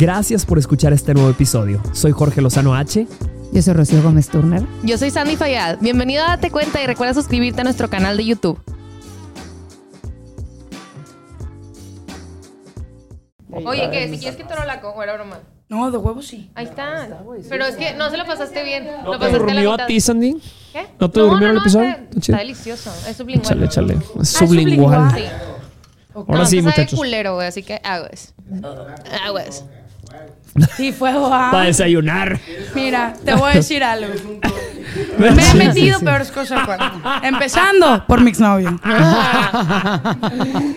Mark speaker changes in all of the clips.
Speaker 1: Gracias por escuchar este nuevo episodio. Soy Jorge Lozano H.
Speaker 2: Yo soy Rocío Gómez Turner.
Speaker 3: Yo soy Sandy Fayad. Bienvenido a Date Cuenta y recuerda suscribirte a nuestro canal de YouTube. Oye, ¿qué? Si quieres que te lo la cojo, era broma.
Speaker 2: No, de huevo sí.
Speaker 3: Ahí está. Pero es que no se lo pasaste bien.
Speaker 1: ¿No
Speaker 3: lo
Speaker 1: te
Speaker 3: pasaste a la
Speaker 1: durmió a
Speaker 3: mitad.
Speaker 1: ti, Sandy?
Speaker 3: ¿Qué?
Speaker 1: ¿No te durmió el episodio?
Speaker 3: Está,
Speaker 1: Está chido.
Speaker 3: está delicioso. Es sublingual.
Speaker 1: Échale, échale. Es
Speaker 2: Ah, es
Speaker 1: sublingual.
Speaker 3: Sí.
Speaker 1: Ahora
Speaker 3: no,
Speaker 1: sí,
Speaker 3: pues sabe
Speaker 1: muchachos.
Speaker 3: culero, güey, así que aguas. Aguas.
Speaker 2: Sí, fue.
Speaker 1: Para desayunar.
Speaker 2: Mira, te voy a decir algo. Me he metido peores cosas. cuando- Empezando por mi exnovio.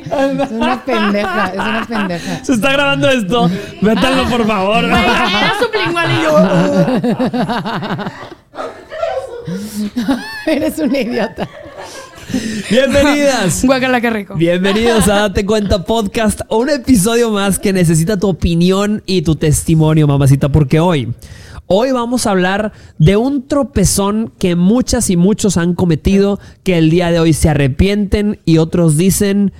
Speaker 4: Es una pendeja, es una pendeja.
Speaker 1: Se está grabando esto. Métanlo, por favor.
Speaker 2: Era sublingual y yo.
Speaker 4: Eres un idiota.
Speaker 1: Bienvenidas.
Speaker 2: Guácala, qué rico.
Speaker 1: Bienvenidos a Date Cuenta Podcast, un episodio más que necesita tu opinión y tu testimonio, mamacita, porque hoy, hoy vamos a hablar de un tropezón que muchas y muchos han cometido, que el día de hoy se arrepienten y otros dicen,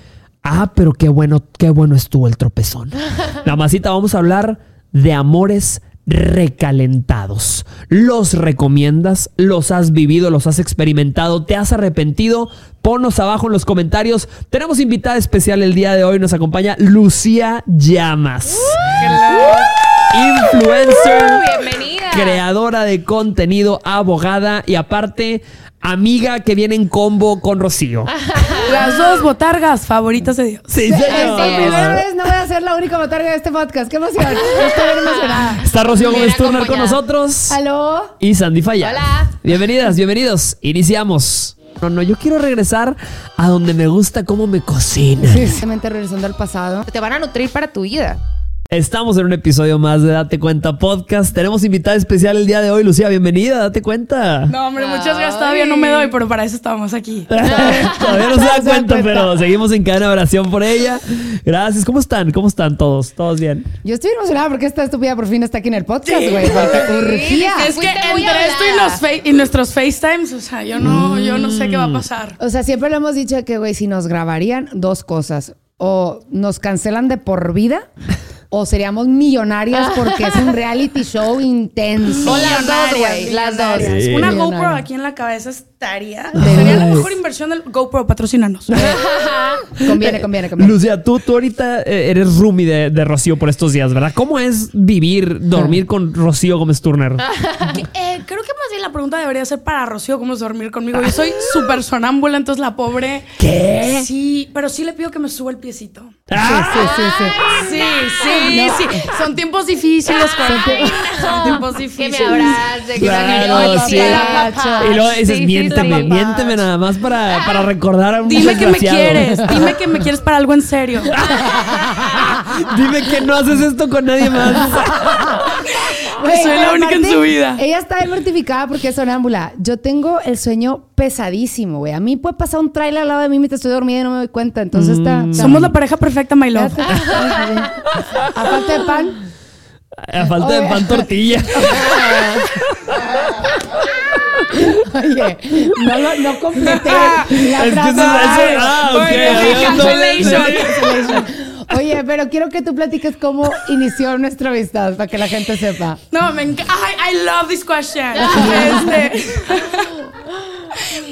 Speaker 1: ah, pero qué bueno, qué bueno estuvo el tropezón. Mamacita, vamos a hablar de amores recalentados. ¿Los recomiendas? ¿Los has vivido? ¿Los has experimentado? ¿Te has arrepentido? Ponnos abajo en los comentarios. Tenemos invitada especial el día de hoy. Nos acompaña Lucía Llamas. Influencer,
Speaker 3: Bienvenida.
Speaker 1: creadora de contenido, abogada y aparte amiga que viene en combo con Rocío.
Speaker 2: Las dos botargas favoritas de Dios.
Speaker 1: Sí,
Speaker 4: Es
Speaker 1: señor.
Speaker 4: por primera vez no voy a ser la única botarga de este podcast. ¡Qué emoción! Estoy bien emocionada.
Speaker 1: Está Rocío Gómez Turner con nosotros.
Speaker 4: ¿Aló?
Speaker 1: y Sandy Falla.
Speaker 3: Hola.
Speaker 1: Bienvenidas, bienvenidos. Iniciamos. No, no, yo quiero regresar a donde me gusta cómo me cocina.
Speaker 4: Simplemente regresando al pasado.
Speaker 3: Te van a nutrir para tu vida.
Speaker 1: Estamos en un episodio más de Date Cuenta Podcast. Tenemos invitada especial el día de hoy, Lucía. Bienvenida, date cuenta.
Speaker 2: No, hombre, muchas gracias. Todavía no me doy, pero para eso estamos aquí.
Speaker 1: Todavía no se da cuenta, pero seguimos en cadena de oración por ella. Gracias. ¿Cómo están? ¿Cómo están todos? ¿Todos bien?
Speaker 4: Yo estoy emocionada porque esta estúpida por fin está aquí en el podcast, güey. Urgía.
Speaker 2: Es que entre esto y, los y nuestros FaceTimes, o sea, yo no, yo no sé qué va a pasar.
Speaker 4: O sea, siempre lo hemos dicho que, güey, si nos grabarían, dos cosas. O nos cancelan de por vida, o seríamos millonarias porque es un reality show intenso.
Speaker 3: O las dos, güey, las dos.
Speaker 1: Sí.
Speaker 2: Una
Speaker 4: Millonaria.
Speaker 2: GoPro aquí en la cabeza estaría. Sería la mejor inversión del GoPro, patrocínanos.
Speaker 4: Conviene, conviene, conviene.
Speaker 1: Lucía, tú, tú ahorita eh, eres roomie de, de Rocío por estos días, ¿verdad? ¿Cómo es vivir, dormir con Rocío Gómez Turner?
Speaker 2: Eh, creo que más bien la pregunta debería ser para Rocío cómo es dormir conmigo. Yo soy súper sonámbula, entonces la pobre.
Speaker 1: ¿Qué?
Speaker 2: Sí, pero sí le pido que me suba el piecito.
Speaker 1: Ah,
Speaker 4: Sí, sí, sí.
Speaker 2: Sí, sí, sí. Son tiempos difíciles, Jorge. Son tiempos
Speaker 3: Que
Speaker 2: difíciles.
Speaker 3: me abrace, que
Speaker 1: Claro, sí.
Speaker 3: que.
Speaker 1: Y luego dices,
Speaker 3: Sí, sí,
Speaker 1: nada más para, para recordar a un
Speaker 2: Dime que me quieres, dime que me quieres para algo en serio.
Speaker 1: Dime que no haces esto con nadie más.
Speaker 2: Soy la única en
Speaker 4: aparte,
Speaker 2: su vida.
Speaker 4: Ella está bien mortificada porque es sonámbula. Yo tengo el sueño pesadísimo, güey. A mí puede pasar un trailer al lado de mí mientras estoy dormida y no me doy cuenta. Entonces está. está-
Speaker 2: Somos la pareja perfecta, my love.
Speaker 4: A falta de pan.
Speaker 1: A falta de pan tortilla.
Speaker 4: Oye, no, lo- no completé la
Speaker 1: Es que eso- eso- ah, ok,
Speaker 2: Bueno, cancellation.
Speaker 4: Oye, pero quiero que tú platiques cómo inició nuestra amistad para que la gente sepa.
Speaker 2: No, me encanta. I, I love this question. Este.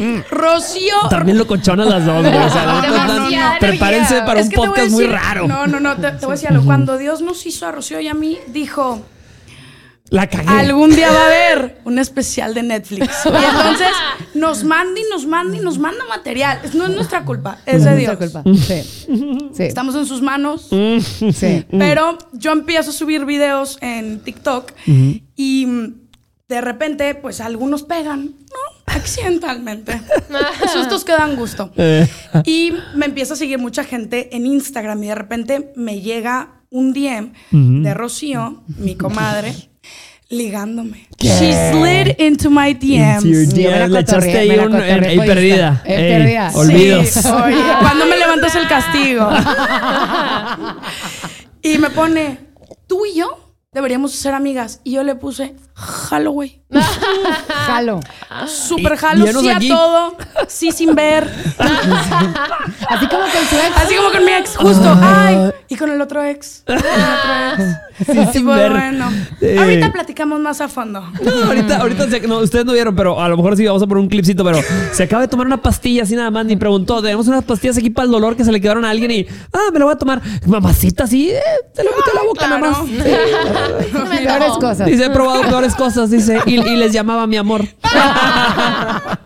Speaker 2: Rocío.
Speaker 1: También lo cochonas las dos, güey. O sea, la neta,
Speaker 3: Demasiada
Speaker 1: prepárense para
Speaker 2: Es
Speaker 1: un podcast muy raro.
Speaker 2: No, no, no. Te, te voy a decir algo. Cuando Dios nos hizo a Rocío y a mí, dijo.
Speaker 1: La cagué.
Speaker 2: Algún día va a haber un especial de Netflix. Y entonces nos manda y nos manda y nos manda material. No es nuestra culpa, es de
Speaker 4: No
Speaker 2: Dios.
Speaker 4: culpa. Sí. Sí.
Speaker 2: Estamos en sus manos.
Speaker 4: sí.
Speaker 2: Pero yo empiezo a subir videos en TikTok y mm, de repente, pues algunos pegan, ¿no? Accidentalmente. Sustos que dan gusto.
Speaker 1: Eh,
Speaker 2: Y me empieza a seguir mucha gente en Instagram y de repente me llega un DM de Rocío, mi comadre, ligándome. She slid into my DMs.
Speaker 1: Into your le echaste ahí un. perdida.
Speaker 4: Eh,
Speaker 1: Ey. Olvidos.
Speaker 2: Sí, oye, ¿cuándo me levantas el castigo? y me pone, tú y yo deberíamos ser amigas. Y yo le puse, jalo, güey.
Speaker 4: Jalo.
Speaker 2: Súper jalo, sí a todo, sí sin ver.
Speaker 4: Así como el su ex.
Speaker 2: Así como con mi ex, justo. Ay, y con el otro ex. Con el otro ex.
Speaker 1: Sí, sin
Speaker 2: Pues
Speaker 1: ver.
Speaker 2: bueno.
Speaker 1: Eh.
Speaker 2: Ahorita platicamos más a fondo.
Speaker 1: No, ahorita, ahorita se- no, ustedes no vieron, pero a lo mejor sí vamos a poner un clipcito, pero se acaba de tomar una pastilla así nada más, ni preguntó. Tenemos unas pastillas aquí para el dolor que se le quedaron a alguien y, ah, me lo voy a tomar. Mamacita, sí, eh, se lo en la boca nada más.
Speaker 2: Claro.
Speaker 4: Peores cosas.
Speaker 1: Dice, he probado peores cosas, dice, y, y les llamaba mi amor.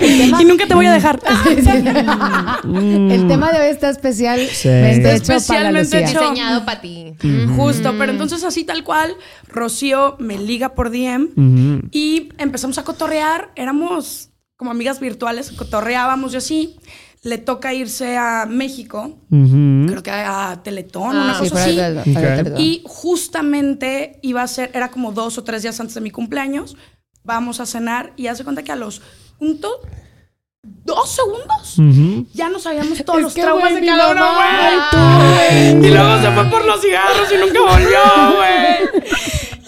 Speaker 2: Y nunca te voy a dejar.
Speaker 4: El tema de hoy está especial.
Speaker 1: Sí.
Speaker 4: Está hecho para
Speaker 2: Especialmente hecho.
Speaker 3: Diseñado para ti.
Speaker 2: Justo, pero entonces así tal cual, Rocío me liga por DM y empezamos a cotorrear. Éramos como amigas virtuales, cotorreábamos y así. Le toca irse a México, creo que a Teletón, una
Speaker 3: Ah,
Speaker 4: Sí,
Speaker 2: cosa
Speaker 4: fuera
Speaker 2: así.
Speaker 4: de- fuera de-
Speaker 1: Ok.
Speaker 2: Y justamente iba a ser, era como dos o tres días antes de mi cumpleaños. Vamos a cenar y hace cuenta que a los punto dos segundos ya no sabíamos todos
Speaker 4: Es
Speaker 2: los
Speaker 4: que,
Speaker 2: traumas de cada uno, güey. Y luego se fue por los cigarros y nunca volvió, güey.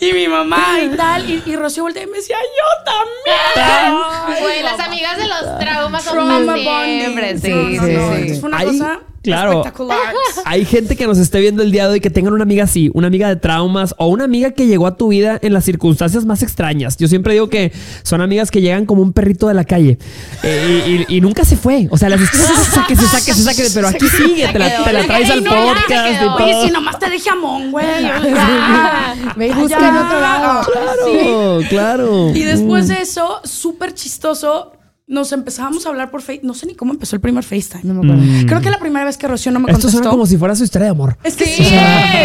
Speaker 2: Y mi mamá y tal. Y, y Rocío voltea y me decía, yo también.
Speaker 3: Güey, las amigas de los traumas son más siempre. Sí,
Speaker 2: No, no,
Speaker 3: sí,
Speaker 2: no,
Speaker 3: sí.
Speaker 2: entonces Fue una
Speaker 1: Ahí,
Speaker 2: cosa
Speaker 1: claro.
Speaker 2: espectacular.
Speaker 1: Hay gente que nos esté viendo el día de hoy que tengan una amiga así, una amiga de traumas o una amiga que llegó a tu vida en las circunstancias más extrañas. Yo siempre digo que son amigas que llegan como un perrito de la calle eh, y, y- y nunca se fue. O sea, las se saque, se saque, se saque, pero aquí sigue, te la, te la traes al
Speaker 2: no,
Speaker 1: podcast y
Speaker 3: quedó.
Speaker 2: Oye, si nomás te dejé amón, güey.
Speaker 4: Y busca en otro lado.
Speaker 1: Claro, claro.
Speaker 2: Y después de eso, súper chistoso, nos empezábamos a hablar por FaceTime. No sé ni cómo empezó el primer FaceTime.
Speaker 4: No me acuerdo.
Speaker 2: Creo que la primera vez que Rocío no me
Speaker 1: Mm. Esto
Speaker 2: contestó.
Speaker 1: suena como si fuera su historia de amor.
Speaker 2: Es que
Speaker 3: Sí.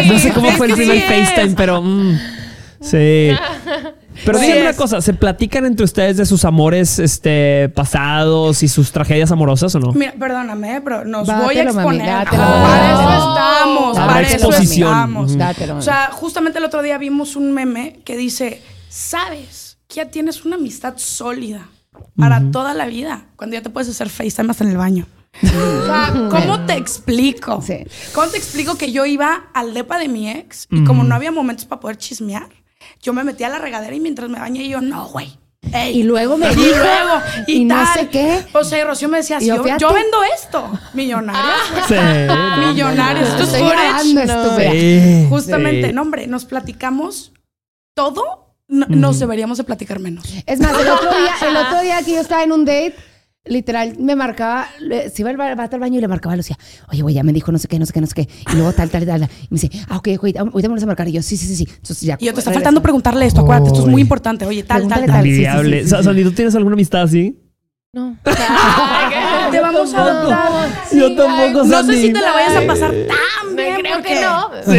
Speaker 1: No sé cómo
Speaker 2: Es
Speaker 1: fue el primer
Speaker 2: sí.
Speaker 1: FaceTime, pero. mm, sí. Pero
Speaker 2: Sí
Speaker 1: díganme una cosa, ¿se platican entre ustedes de sus amores este, pasados y sus tragedias amorosas o no?
Speaker 2: Mira, perdóname, pero nos voy a
Speaker 4: mami,
Speaker 2: exponer.
Speaker 4: dátelo.
Speaker 2: para eso
Speaker 3: Oh.
Speaker 2: estamos, para eso estamos.
Speaker 4: Dátelo,
Speaker 2: O
Speaker 4: mami.
Speaker 2: sea, justamente el otro día vimos un meme que dice, sabes que ya tienes una amistad sólida para toda la vida, cuando ya te puedes hacer FaceTime hasta en el baño. O sea, ¿cómo te explico?
Speaker 4: Sí.
Speaker 2: ¿Cómo te explico que yo iba al depa de mi ex y como no había momentos para poder chismear, yo me metía a la regadera y mientras me bañé yo, no, güey. ey".
Speaker 4: Y luego me
Speaker 2: y
Speaker 4: dijo,
Speaker 2: luego, y,
Speaker 4: y no sé qué.
Speaker 2: O sea, y Rocío me decía,
Speaker 4: Y
Speaker 2: "Si
Speaker 4: yo,
Speaker 2: yo, vendo esto. Millonarios.
Speaker 1: Sí. no,
Speaker 2: Millonarios. Esto es
Speaker 4: esto,
Speaker 2: Justamente,
Speaker 1: sí.
Speaker 2: no, hombre, nos platicamos todo. No, Nos deberíamos de platicar menos.
Speaker 4: Es más, el otro día, el otro día que yo estaba en un date, literal, me marcaba, se iba al, baño y le marcaba a Lucía, oye, güey, ya me dijo no sé qué, no sé qué, no sé qué. Y luego tal, tal, tal. tal. Y me dice, ah, ok, güey, ahorita me vas a marcar. Y yo, sí, sí, sí, sí. Entonces ya.
Speaker 2: Y yo te está
Speaker 4: regreso.
Speaker 2: faltando preguntarle esto, acuérdate, esto es muy
Speaker 1: Uy.
Speaker 2: importante. Oye, tal, tal,
Speaker 4: Pregúntale
Speaker 2: tal.
Speaker 4: tal. sí, sí,
Speaker 1: Envidiable.
Speaker 4: sí, sí, sí.
Speaker 1: Sandy, ¿tú tienes alguna amistad así?
Speaker 3: No.
Speaker 2: Te vamos a adoptar.
Speaker 1: Yo tampoco,
Speaker 2: No sé si te la vayas a pasar tan bien.
Speaker 3: Creo que no.
Speaker 1: Sí,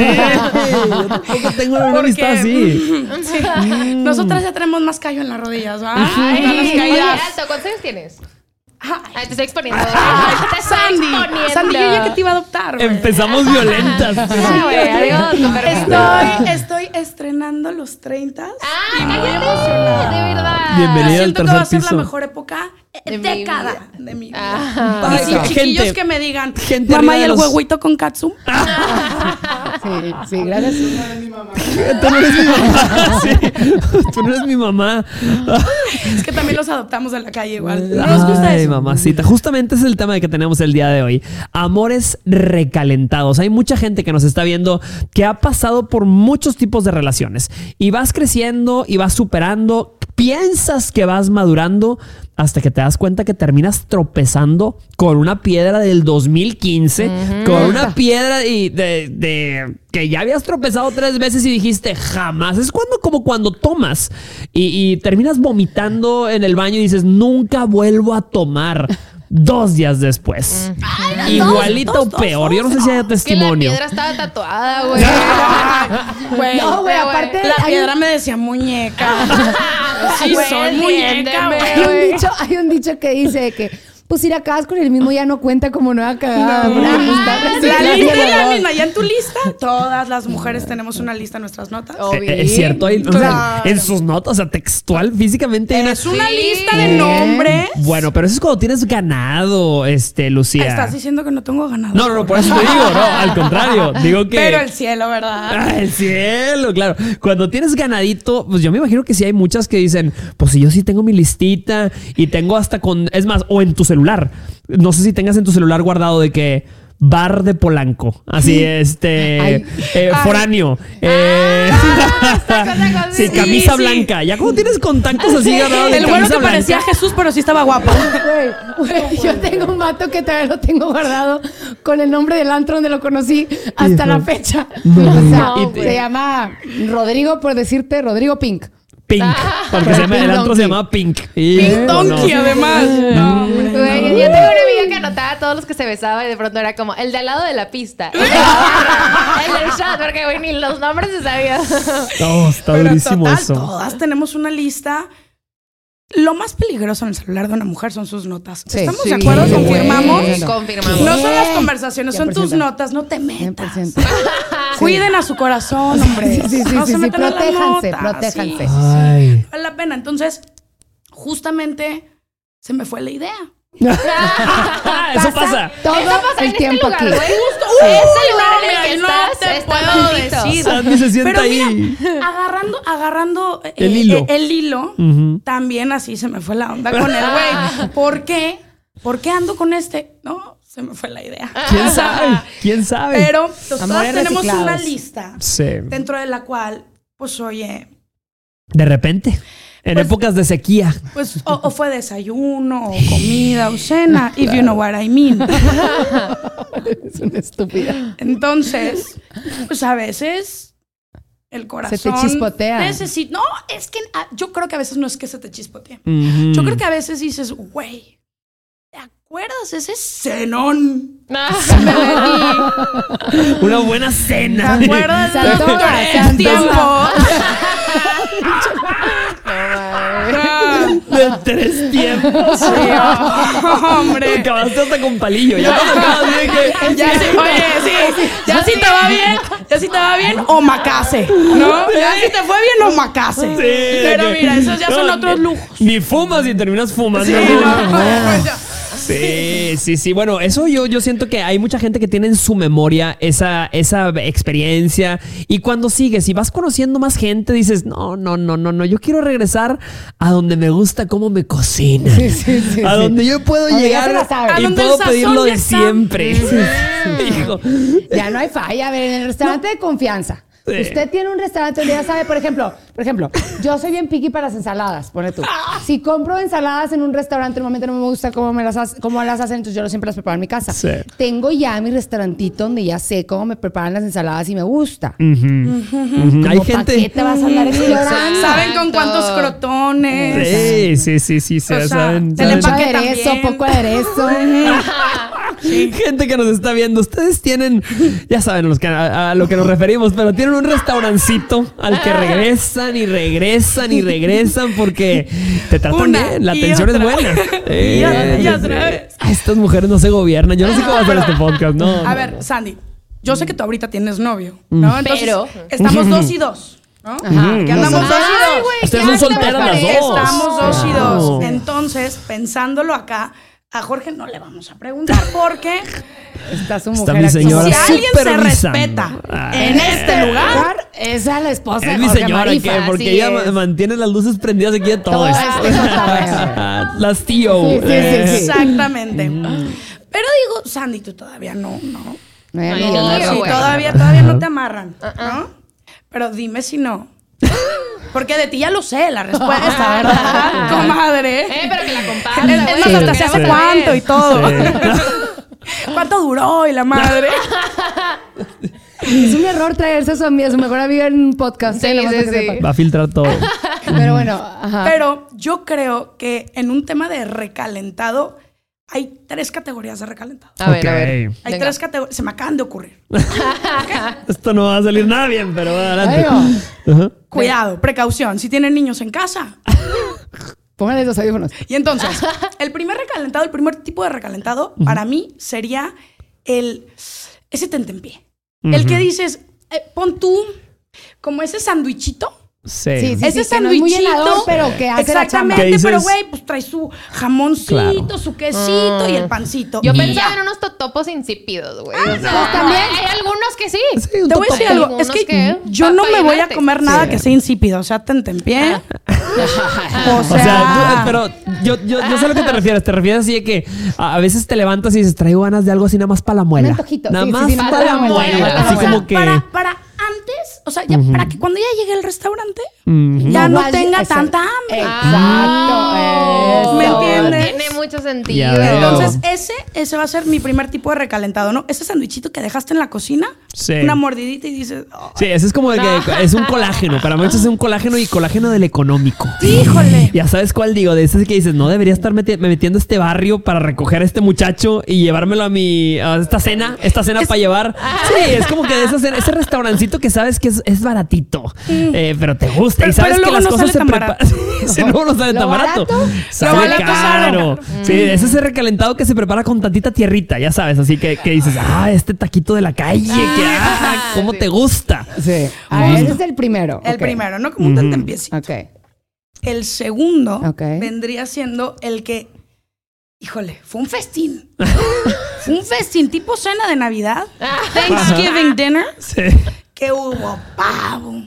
Speaker 1: yo tampoco tengo una amistad así.
Speaker 2: Sí. Nosotras ya tenemos más callo en las rodillas, ¿va?
Speaker 3: Oye. Alto, ¿cuántos años tienes?
Speaker 2: Ay,
Speaker 3: te estoy exponiendo. Ay, te estoy
Speaker 2: Sandy,
Speaker 3: exponiendo.
Speaker 2: Sandy, yo ya que te iba a adoptar, güey.
Speaker 1: Empezamos violentas.
Speaker 3: Ah, güey, adiós, con permiso.
Speaker 2: Estoy, estoy estrenando los 30
Speaker 3: Ah,
Speaker 2: y muy emocionada.
Speaker 3: De verdad.
Speaker 1: Bienvenida al
Speaker 2: Siento que va a
Speaker 1: tercer
Speaker 2: ser la
Speaker 1: piso.
Speaker 2: mejor época
Speaker 3: De mi
Speaker 2: década
Speaker 3: vida.
Speaker 2: de mi vida.
Speaker 3: Ah.
Speaker 2: Y
Speaker 1: Ay,
Speaker 2: sí,
Speaker 1: gente-
Speaker 2: chiquillos que me digan,
Speaker 1: gente
Speaker 2: mamá, ¿y el
Speaker 1: los-
Speaker 2: huehuito con katsu?
Speaker 4: Sí, sí, gracias.
Speaker 1: Tú no eres mi mamá. Sí. Tú no eres mi mamá.
Speaker 2: Es que también los adoptamos de la calle igual. No nos gusta
Speaker 1: Ay,
Speaker 2: eso.
Speaker 1: mamacita. Justamente ese es el tema que tenemos el día de hoy. Amores recalentados. Hay mucha gente que nos está viendo que ha pasado por muchos tipos de relaciones. Y vas creciendo y vas superando. Piensas que vas madurando hasta que te das cuenta que terminas tropezando con una piedra del 2015, con una piedra y de, de- que ya habías tropezado tres veces y dijiste jamás. Es cuando como cuando tomas y, y terminas vomitando en el baño y dices nunca vuelvo a tomar. Dos días después. Igualito
Speaker 2: dos,
Speaker 1: o
Speaker 2: dos,
Speaker 1: peor. Yo no sé si haya
Speaker 3: Que la
Speaker 1: testimonio.
Speaker 3: piedra estaba tatuada, güey.
Speaker 2: Güey,
Speaker 4: No, güey, aparte.
Speaker 2: la piedra me decía muñeca. sí,
Speaker 3: Güey,
Speaker 2: soy muñeca, güey.
Speaker 4: Hay un dicho, hay un dicho que dice que Pues si la acabas con el mismo ya no cuenta como nueva cagada. pues, está
Speaker 2: La lista es la misma. Ya en tu lista, todas las mujeres tenemos una lista en nuestras notas.
Speaker 3: Obvio.
Speaker 1: Eh, Es cierto, hay- o sea,
Speaker 2: Claro.
Speaker 1: en sus notas, o sea, textual, físicamente
Speaker 2: Es una
Speaker 3: Sí.
Speaker 2: lista de nombres.
Speaker 1: Bueno, pero eso es cuando tienes ganado, este, Lucía.
Speaker 2: Estás diciendo que no tengo ganado.
Speaker 1: No, no, no, por eso te digo, no, al contrario. Digo que.
Speaker 2: Pero el cielo, ¿verdad?
Speaker 1: Ah, el cielo, claro. Cuando tienes ganadito, pues yo me imagino que sí hay muchas que dicen, pues si yo sí tengo mi listita y tengo hasta con, es más, o en tu celular. No sé si tengas en tu celular guardado de que bar de Polanco, así este,
Speaker 4: Ay.
Speaker 1: eh,
Speaker 2: Ay.
Speaker 1: foráneo, eh, sí,
Speaker 3: sí,
Speaker 1: camisa
Speaker 2: sí.
Speaker 1: blanca. Ya como tienes contactos así ganados de
Speaker 2: El bueno que
Speaker 1: blanca.
Speaker 2: parecía Jesús, pero sí estaba guapo.
Speaker 4: Yo tengo un vato que todavía lo tengo guardado con el nombre del antro donde lo conocí hasta la fecha.
Speaker 1: No,
Speaker 4: o sea,
Speaker 3: no,
Speaker 4: se llama Rodrigo, por decirte, Rodrigo Pink.
Speaker 1: Pink, porque se llama, el antro se
Speaker 4: Donkey.
Speaker 1: llama Pink.
Speaker 2: Pink Donkey, además. No, hombre.
Speaker 3: Güey, yo tengo una amiga que anotaba a todos los que se besaba y de pronto era como el de al lado de la pista. el del shot, porque güey, ni los nombres se sabían.
Speaker 1: No, está
Speaker 2: Pero
Speaker 1: durísimo
Speaker 2: total,
Speaker 1: eso.
Speaker 2: todas tenemos una lista. Lo más peligroso en el celular de una mujer son sus notas.
Speaker 4: Sí,
Speaker 2: ¿Estamos
Speaker 4: sí,
Speaker 2: de acuerdo?
Speaker 4: sí,
Speaker 2: ¿Confirmamos?
Speaker 4: sí.
Speaker 3: Confirmamos.
Speaker 2: No son las conversaciones, son tus
Speaker 4: 100%.
Speaker 2: notas. No te metas.
Speaker 4: 100%.
Speaker 2: Cuiden a su corazón, hombre.
Speaker 4: Sí, sí, sí,
Speaker 2: no
Speaker 4: sí,
Speaker 2: se
Speaker 4: sí,
Speaker 2: metan en las
Speaker 4: protéjanse,
Speaker 2: notas.
Speaker 4: protéjanse.
Speaker 2: Sí,
Speaker 1: Ay.
Speaker 2: vale la pena. Entonces, justamente se me fue la idea.
Speaker 1: Eso pasa.
Speaker 4: Todo
Speaker 3: Eso pasa
Speaker 4: el
Speaker 3: en
Speaker 4: tiempo
Speaker 3: este
Speaker 4: aquí.
Speaker 3: lugar, güey.
Speaker 2: Uh,
Speaker 3: Ese lugar
Speaker 2: no,
Speaker 3: en el que
Speaker 2: no
Speaker 3: estás
Speaker 2: te
Speaker 3: está
Speaker 2: puedo
Speaker 3: maldito.
Speaker 2: decir.
Speaker 1: Sandy se sienta
Speaker 2: Pero
Speaker 1: ahí.
Speaker 2: mira, agarrando, agarrando eh,
Speaker 1: El hilo.
Speaker 2: eh, el hilo, también así se me fue la onda con el güey. ¿Por qué? ¿Por qué ando con este? No, se me fue la idea.
Speaker 1: ¿Quién sabe? ¿Quién sabe?
Speaker 2: Pero pues, todas tenemos
Speaker 4: reciclados.
Speaker 2: una lista
Speaker 1: Sí.
Speaker 2: dentro de la cual, pues oye,
Speaker 1: De repente. En
Speaker 2: Pues-
Speaker 1: épocas de sequía.
Speaker 2: pues o, o fue desayuno, o comida, o cena, if you know what I mean.
Speaker 4: Es una estúpida.
Speaker 2: Entonces, pues a veces el corazón
Speaker 4: chispotea.
Speaker 2: necesita. No, es que ah, yo creo que a veces no es que se te chispotee.
Speaker 1: Ujú.
Speaker 2: Yo creo que a veces dices, güey, ¿te acuerdas ese cenón?
Speaker 1: Una buena cena.
Speaker 2: ¿Te acuerdas de
Speaker 4: Santo,
Speaker 2: tres tiempos?
Speaker 1: De tres tiempos.
Speaker 2: Hombre.
Speaker 1: Acabaste hasta con palillo. Ya cuando acabas de que.
Speaker 2: Ya sí, oye, sí, ya si te va bien, ya si te va bien, o macase, ¿no? Ya si te fue bien, o macase.
Speaker 1: Sí,
Speaker 2: Pero mira, esos ya son
Speaker 1: no,
Speaker 2: otros lujos.
Speaker 1: Ni fumas y terminas fumando.
Speaker 2: Sí, no, pues ya.
Speaker 1: Sí, sí, sí. Bueno, eso yo, yo siento que hay mucha gente que tiene en su memoria esa, esa experiencia. Y cuando sigues y vas conociendo más gente, dices, no, no, no, no, no. Yo quiero regresar a donde me gusta cómo me cocinan.
Speaker 4: Sí, sí, sí,
Speaker 1: a donde yo puedo
Speaker 4: se
Speaker 1: llegar y puedo
Speaker 2: el sazón
Speaker 1: pedir lo
Speaker 2: ya
Speaker 1: de siempre. Hijo.
Speaker 4: Ya no hay falla. A ver, en el restaurante de confianza.
Speaker 1: Sí.
Speaker 4: Usted tiene un restaurante donde ya sabe, por ejemplo, por ejemplo, yo soy bien picky para las ensaladas, pone tú. Si compro ensaladas en un restaurante, normalmente no me gusta cómo, me las, hace- cómo las hacen, entonces yo lo siempre las preparo en mi casa.
Speaker 1: Sí.
Speaker 4: Tengo ya mi restaurantito donde ya sé cómo me preparan las ensaladas y me gusta. ¿pa' qué
Speaker 1: gente.
Speaker 4: te vas a andar explorando?
Speaker 2: Saben con cuántos crotones.
Speaker 1: Sí, sí, sí, sí, sí,
Speaker 2: O sea,
Speaker 1: saben,
Speaker 2: te le
Speaker 1: saben.
Speaker 2: Empaquetan
Speaker 4: aderezo, poco aderezo.
Speaker 1: Gente que nos está viendo, ustedes tienen, ya saben los que- a, a lo que nos referimos, pero tienen un restaurancito al que regresan y regresan y regresan porque te tratan
Speaker 2: Una
Speaker 1: bien, la atención es buena.
Speaker 2: Y otra, y
Speaker 1: sí,
Speaker 2: otra vez.
Speaker 1: Ay, Estas mujeres no se gobiernan. Yo no sé cómo hacer este podcast, no.
Speaker 2: A ver,
Speaker 1: no.
Speaker 2: Sandy, yo sé que tú ahorita tienes novio, ¿no? Entonces,
Speaker 3: Pero-
Speaker 2: estamos dos y dos, ¿no?
Speaker 4: Ajá.
Speaker 2: Que andamos dos y dos.
Speaker 3: güey,
Speaker 1: Ustedes
Speaker 3: ¿qué
Speaker 1: son
Speaker 3: te
Speaker 1: solteras las dos.
Speaker 2: Estamos dos y dos. Entonces, pensándolo acá, a Jorge no le vamos a preguntar porque
Speaker 4: Está su
Speaker 1: Está
Speaker 4: mujer
Speaker 1: mi
Speaker 4: aquí.
Speaker 1: señora
Speaker 2: si alguien se respeta
Speaker 1: Ay.
Speaker 2: en este lugar,
Speaker 4: Esa es la esposa de
Speaker 1: Es mi
Speaker 4: Jorge
Speaker 1: señora,
Speaker 4: Marifa,
Speaker 1: que porque ella
Speaker 4: es.
Speaker 1: mantiene las luces prendidas aquí de todo,
Speaker 4: Todo
Speaker 1: esto.
Speaker 4: este.
Speaker 1: Las tío.
Speaker 4: Sí, sí, sí, sí.
Speaker 2: exactamente. Pero digo, Sandy, tú todavía no, no.
Speaker 4: No,
Speaker 3: Ay,
Speaker 2: todavía, todavía no te amarran, ¿no? Pero dime si no. Porque de ti ya lo sé la respuesta, ¿verdad? Comadre.
Speaker 3: Eh, pero que la
Speaker 2: Es,
Speaker 3: comparta,
Speaker 2: es
Speaker 3: güey.
Speaker 2: más, hasta se hace cuánto y todo.
Speaker 1: Sí.
Speaker 2: ¿Cuánto duró y la madre?
Speaker 4: Es un error traerse a su, amiga, a su mejor amiga en un podcast.
Speaker 3: Sí,
Speaker 4: ¿eh?
Speaker 3: Sí, sí.
Speaker 4: sepan.
Speaker 1: Va a filtrar todo.
Speaker 4: Pero bueno, ajá.
Speaker 2: Pero yo creo que en un tema de recalentado hay tres categorías de recalentado.
Speaker 3: A ver, a ver.
Speaker 2: Hay
Speaker 3: Venga.
Speaker 2: tres categorías. Se me acaban de ocurrir.
Speaker 1: Esto no va a salir nada bien, pero adelante.
Speaker 2: Cuidado, precaución. Si tienen niños en casa,
Speaker 4: Pónganle los audífonos.
Speaker 2: Y entonces, el primer recalentado, el primer tipo de recalentado, para mí sería el ese tentempié. El que dices, eh, pon tú como ese sandwichito.
Speaker 1: Sí.
Speaker 4: Sí, sí,
Speaker 2: ese
Speaker 4: sí, no es muy pero que hace.
Speaker 2: Exactamente, pero güey, pues trae su jamoncito,
Speaker 1: Claro.
Speaker 2: su quesito y el pancito.
Speaker 3: Yo
Speaker 2: Y
Speaker 3: pensaba
Speaker 2: ya.
Speaker 3: en unos totopos insípidos, güey.
Speaker 2: Ah,
Speaker 3: o sea,
Speaker 4: pues también.
Speaker 3: Hay algunos que sí.
Speaker 1: Sí,
Speaker 2: Te voy a decir algo, es
Speaker 3: Algunos
Speaker 2: que
Speaker 3: que-
Speaker 2: yo no me voy a comer nada que sea insípido, o sea, tentempié. o
Speaker 1: O
Speaker 2: sea,
Speaker 1: sea, tú- pero yo, yo, yo sé a lo que te refieres. Te refieres así de que a, a veces te levantas y dices, traigo ganas de algo así nada más para la muela. Nada más
Speaker 4: sí,
Speaker 1: para
Speaker 3: para
Speaker 1: la
Speaker 3: la
Speaker 1: muela. Así
Speaker 2: o
Speaker 1: como que...
Speaker 2: para, para antes, o sea, ya para que cuando ya llegue al restaurante, ya no,
Speaker 4: vaya-
Speaker 2: tenga tanta hambre.
Speaker 4: Exacto.
Speaker 2: ¿Me
Speaker 4: eso.
Speaker 2: entiendes?
Speaker 3: Tiene mucho sentido.
Speaker 2: Entonces, ese, ese va a ser mi primer tipo de recalentado, ¿no? Ese sandwichito que dejaste en la cocina,
Speaker 1: Sí.
Speaker 2: una mordidita y dices, "Oh,
Speaker 1: Sí, ese es como de que es un colágeno. Para muchos es un colágeno y colágeno del económico.
Speaker 2: híjole.
Speaker 1: Ya sabes cuál digo, de ese que dices, no debería estar meti- me metiendo a este barrio para recoger a este muchacho y llevármelo a mi a esta cena, esta cena para llevar. Sí, es como que de esa cena- ese restaurancito que sabes que es, es baratito, eh, pero te gusta
Speaker 2: Pero-
Speaker 1: y sabes que las
Speaker 2: no
Speaker 1: cosas se preparan. Sí, luego no sale
Speaker 4: ¿Lo
Speaker 1: tan barato.
Speaker 2: barato? Sale
Speaker 1: caro.
Speaker 2: caro.
Speaker 1: Sí, es ese recalentado que se prepara con tantita tierrita, ya sabes, así que, que dices, ah, este taquito de la calle, que ah, cómo te gusta.
Speaker 4: Sí. A ver, ese es el primero.
Speaker 2: El
Speaker 4: Ok.
Speaker 2: primero, ¿no? Como un tentempiecito.
Speaker 4: Ok.
Speaker 2: El segundo
Speaker 4: Ok.
Speaker 2: vendría siendo el que, híjole, fue un festín. fue un festín tipo cena de Navidad, Thanksgiving dinner,
Speaker 1: Sí.
Speaker 2: Que hubo pavo,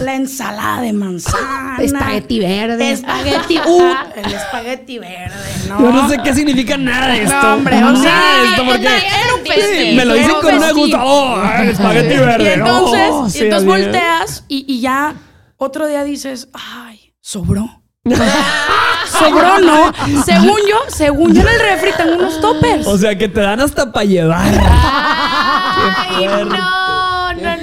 Speaker 2: la ensalada de manzana,
Speaker 4: Espagueti verde.
Speaker 2: espagueti, uh, el espagueti verde, ¿no?
Speaker 1: Yo no sé qué significa nada de esto.
Speaker 2: No, hombre, o sea,
Speaker 1: Nada de esto, porque
Speaker 2: era un
Speaker 1: Sí,
Speaker 2: festín,
Speaker 1: me lo dicen con una
Speaker 2: festín.
Speaker 1: gusto. Oh, el espagueti verde.
Speaker 2: Y entonces,
Speaker 1: Oh,
Speaker 2: y
Speaker 1: sí,
Speaker 2: entonces
Speaker 1: así.
Speaker 2: volteas y, y ya otro día dices, ay, sobró. sobró, ¿no? Según yo, según yo en el refri tengo unos toppers.
Speaker 1: O sea, que te dan hasta para llevar.
Speaker 3: Ay, no,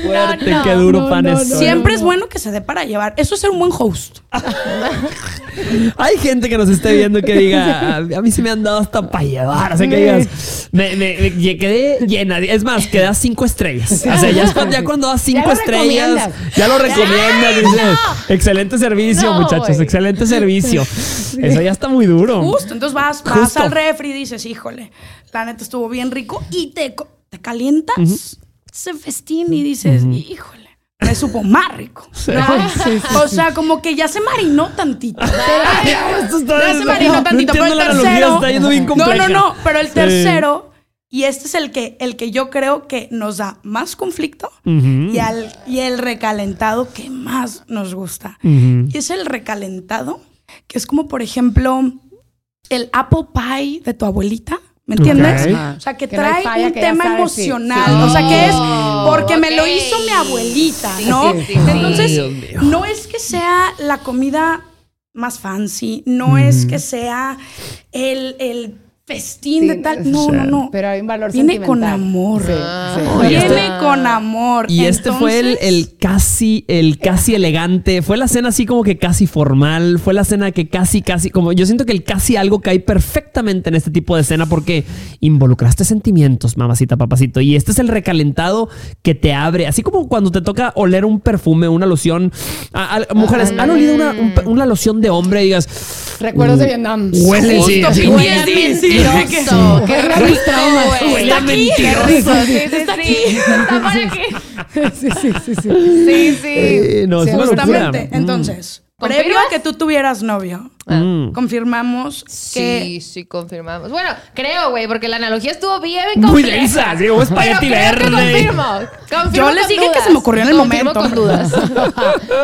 Speaker 3: no,
Speaker 1: fuerte,
Speaker 3: no.
Speaker 1: qué duro pan es.
Speaker 2: Siempre es bueno que se dé para llevar. Eso es ser un buen host.
Speaker 1: Hay gente que nos esté viendo que diga, a, mí sí me han dado hasta para llevar. O sea, que digas, me, me- me quedé llena. Es más, que das cinco estrellas. O sea, ya, es cuando, ya cuando das cinco estrellas, ya lo recomiendas. dices, excelente servicio, muchachos, excelente servicio. Eso ya está muy duro.
Speaker 2: Justo. Entonces vas, vas
Speaker 1: Justo.
Speaker 2: al refri y dices, híjole, la neta estuvo bien rico. Y te, te calientas ese festín y dices, híjole, me supo más rico. o sea, como que ya se marinó tantito.
Speaker 1: Esto está-
Speaker 2: Ya se marinó
Speaker 1: no
Speaker 2: tantito, pero el tercero.
Speaker 1: está yendo bien
Speaker 2: no, no, no, pero el tercero, y este es el que, el que yo creo que nos da más conflicto y, al, y el recalentado que más nos gusta. Y es el recalentado, que es como, por ejemplo, el apple pie de tu abuelita. ¿Me entiendes? O sea, que
Speaker 4: no
Speaker 2: trae
Speaker 4: falla,
Speaker 2: un
Speaker 4: que
Speaker 2: tema emocional.
Speaker 4: Sí.
Speaker 2: O sea, que es
Speaker 3: Oh,
Speaker 2: porque me lo hizo mi abuelita,
Speaker 3: Sí,
Speaker 2: ¿no?
Speaker 3: sí, sí.
Speaker 2: Entonces,
Speaker 1: Ay,
Speaker 2: no es que sea la comida más fancy, no es que sea el, el festín
Speaker 4: Sí,
Speaker 2: de tal. No,
Speaker 1: sí.
Speaker 2: no, no.
Speaker 4: Pero hay un valor
Speaker 2: Viene con amor.
Speaker 4: Sí,
Speaker 3: Ah.
Speaker 4: sí.
Speaker 2: Viene
Speaker 1: este-
Speaker 2: con amor.
Speaker 1: Y este fue el, el casi, el casi elegante. Fue la cena así como que casi formal. Fue la cena que casi, casi, como yo siento que el casi algo cae perfectamente en este tipo de cena porque involucraste sentimientos, mamacita, papacito. Y este es el recalentado que te abre. Así como cuando te toca oler un perfume, una loción. A- a- mujeres, ¿han olido una, un- una loción de hombre y digas,
Speaker 4: Recuerdos de Vietnam.
Speaker 1: huele, sí, huele,
Speaker 2: sí,
Speaker 3: Mentiroso. Qué
Speaker 1: huele mentiroso.
Speaker 3: sí, sí. Está por aquí.
Speaker 4: sí, sí, sí, sí.
Speaker 3: Sí, sí.
Speaker 1: Eh, no, es
Speaker 4: Sí,
Speaker 1: una locura.
Speaker 2: Justamente. Previo a que tú tuvieras novio,
Speaker 1: Mm.
Speaker 2: confirmamos que
Speaker 3: Sí, sí, confirmamos. Bueno, creo, güey, porque la analogía estuvo bien
Speaker 1: Muy
Speaker 3: compleja.
Speaker 1: densa, sí, como espagueti verde.
Speaker 3: confirmo. Confirmo
Speaker 2: Yo les dije que se me ocurrió en el
Speaker 3: Confirmo
Speaker 2: momento.
Speaker 3: con dudas.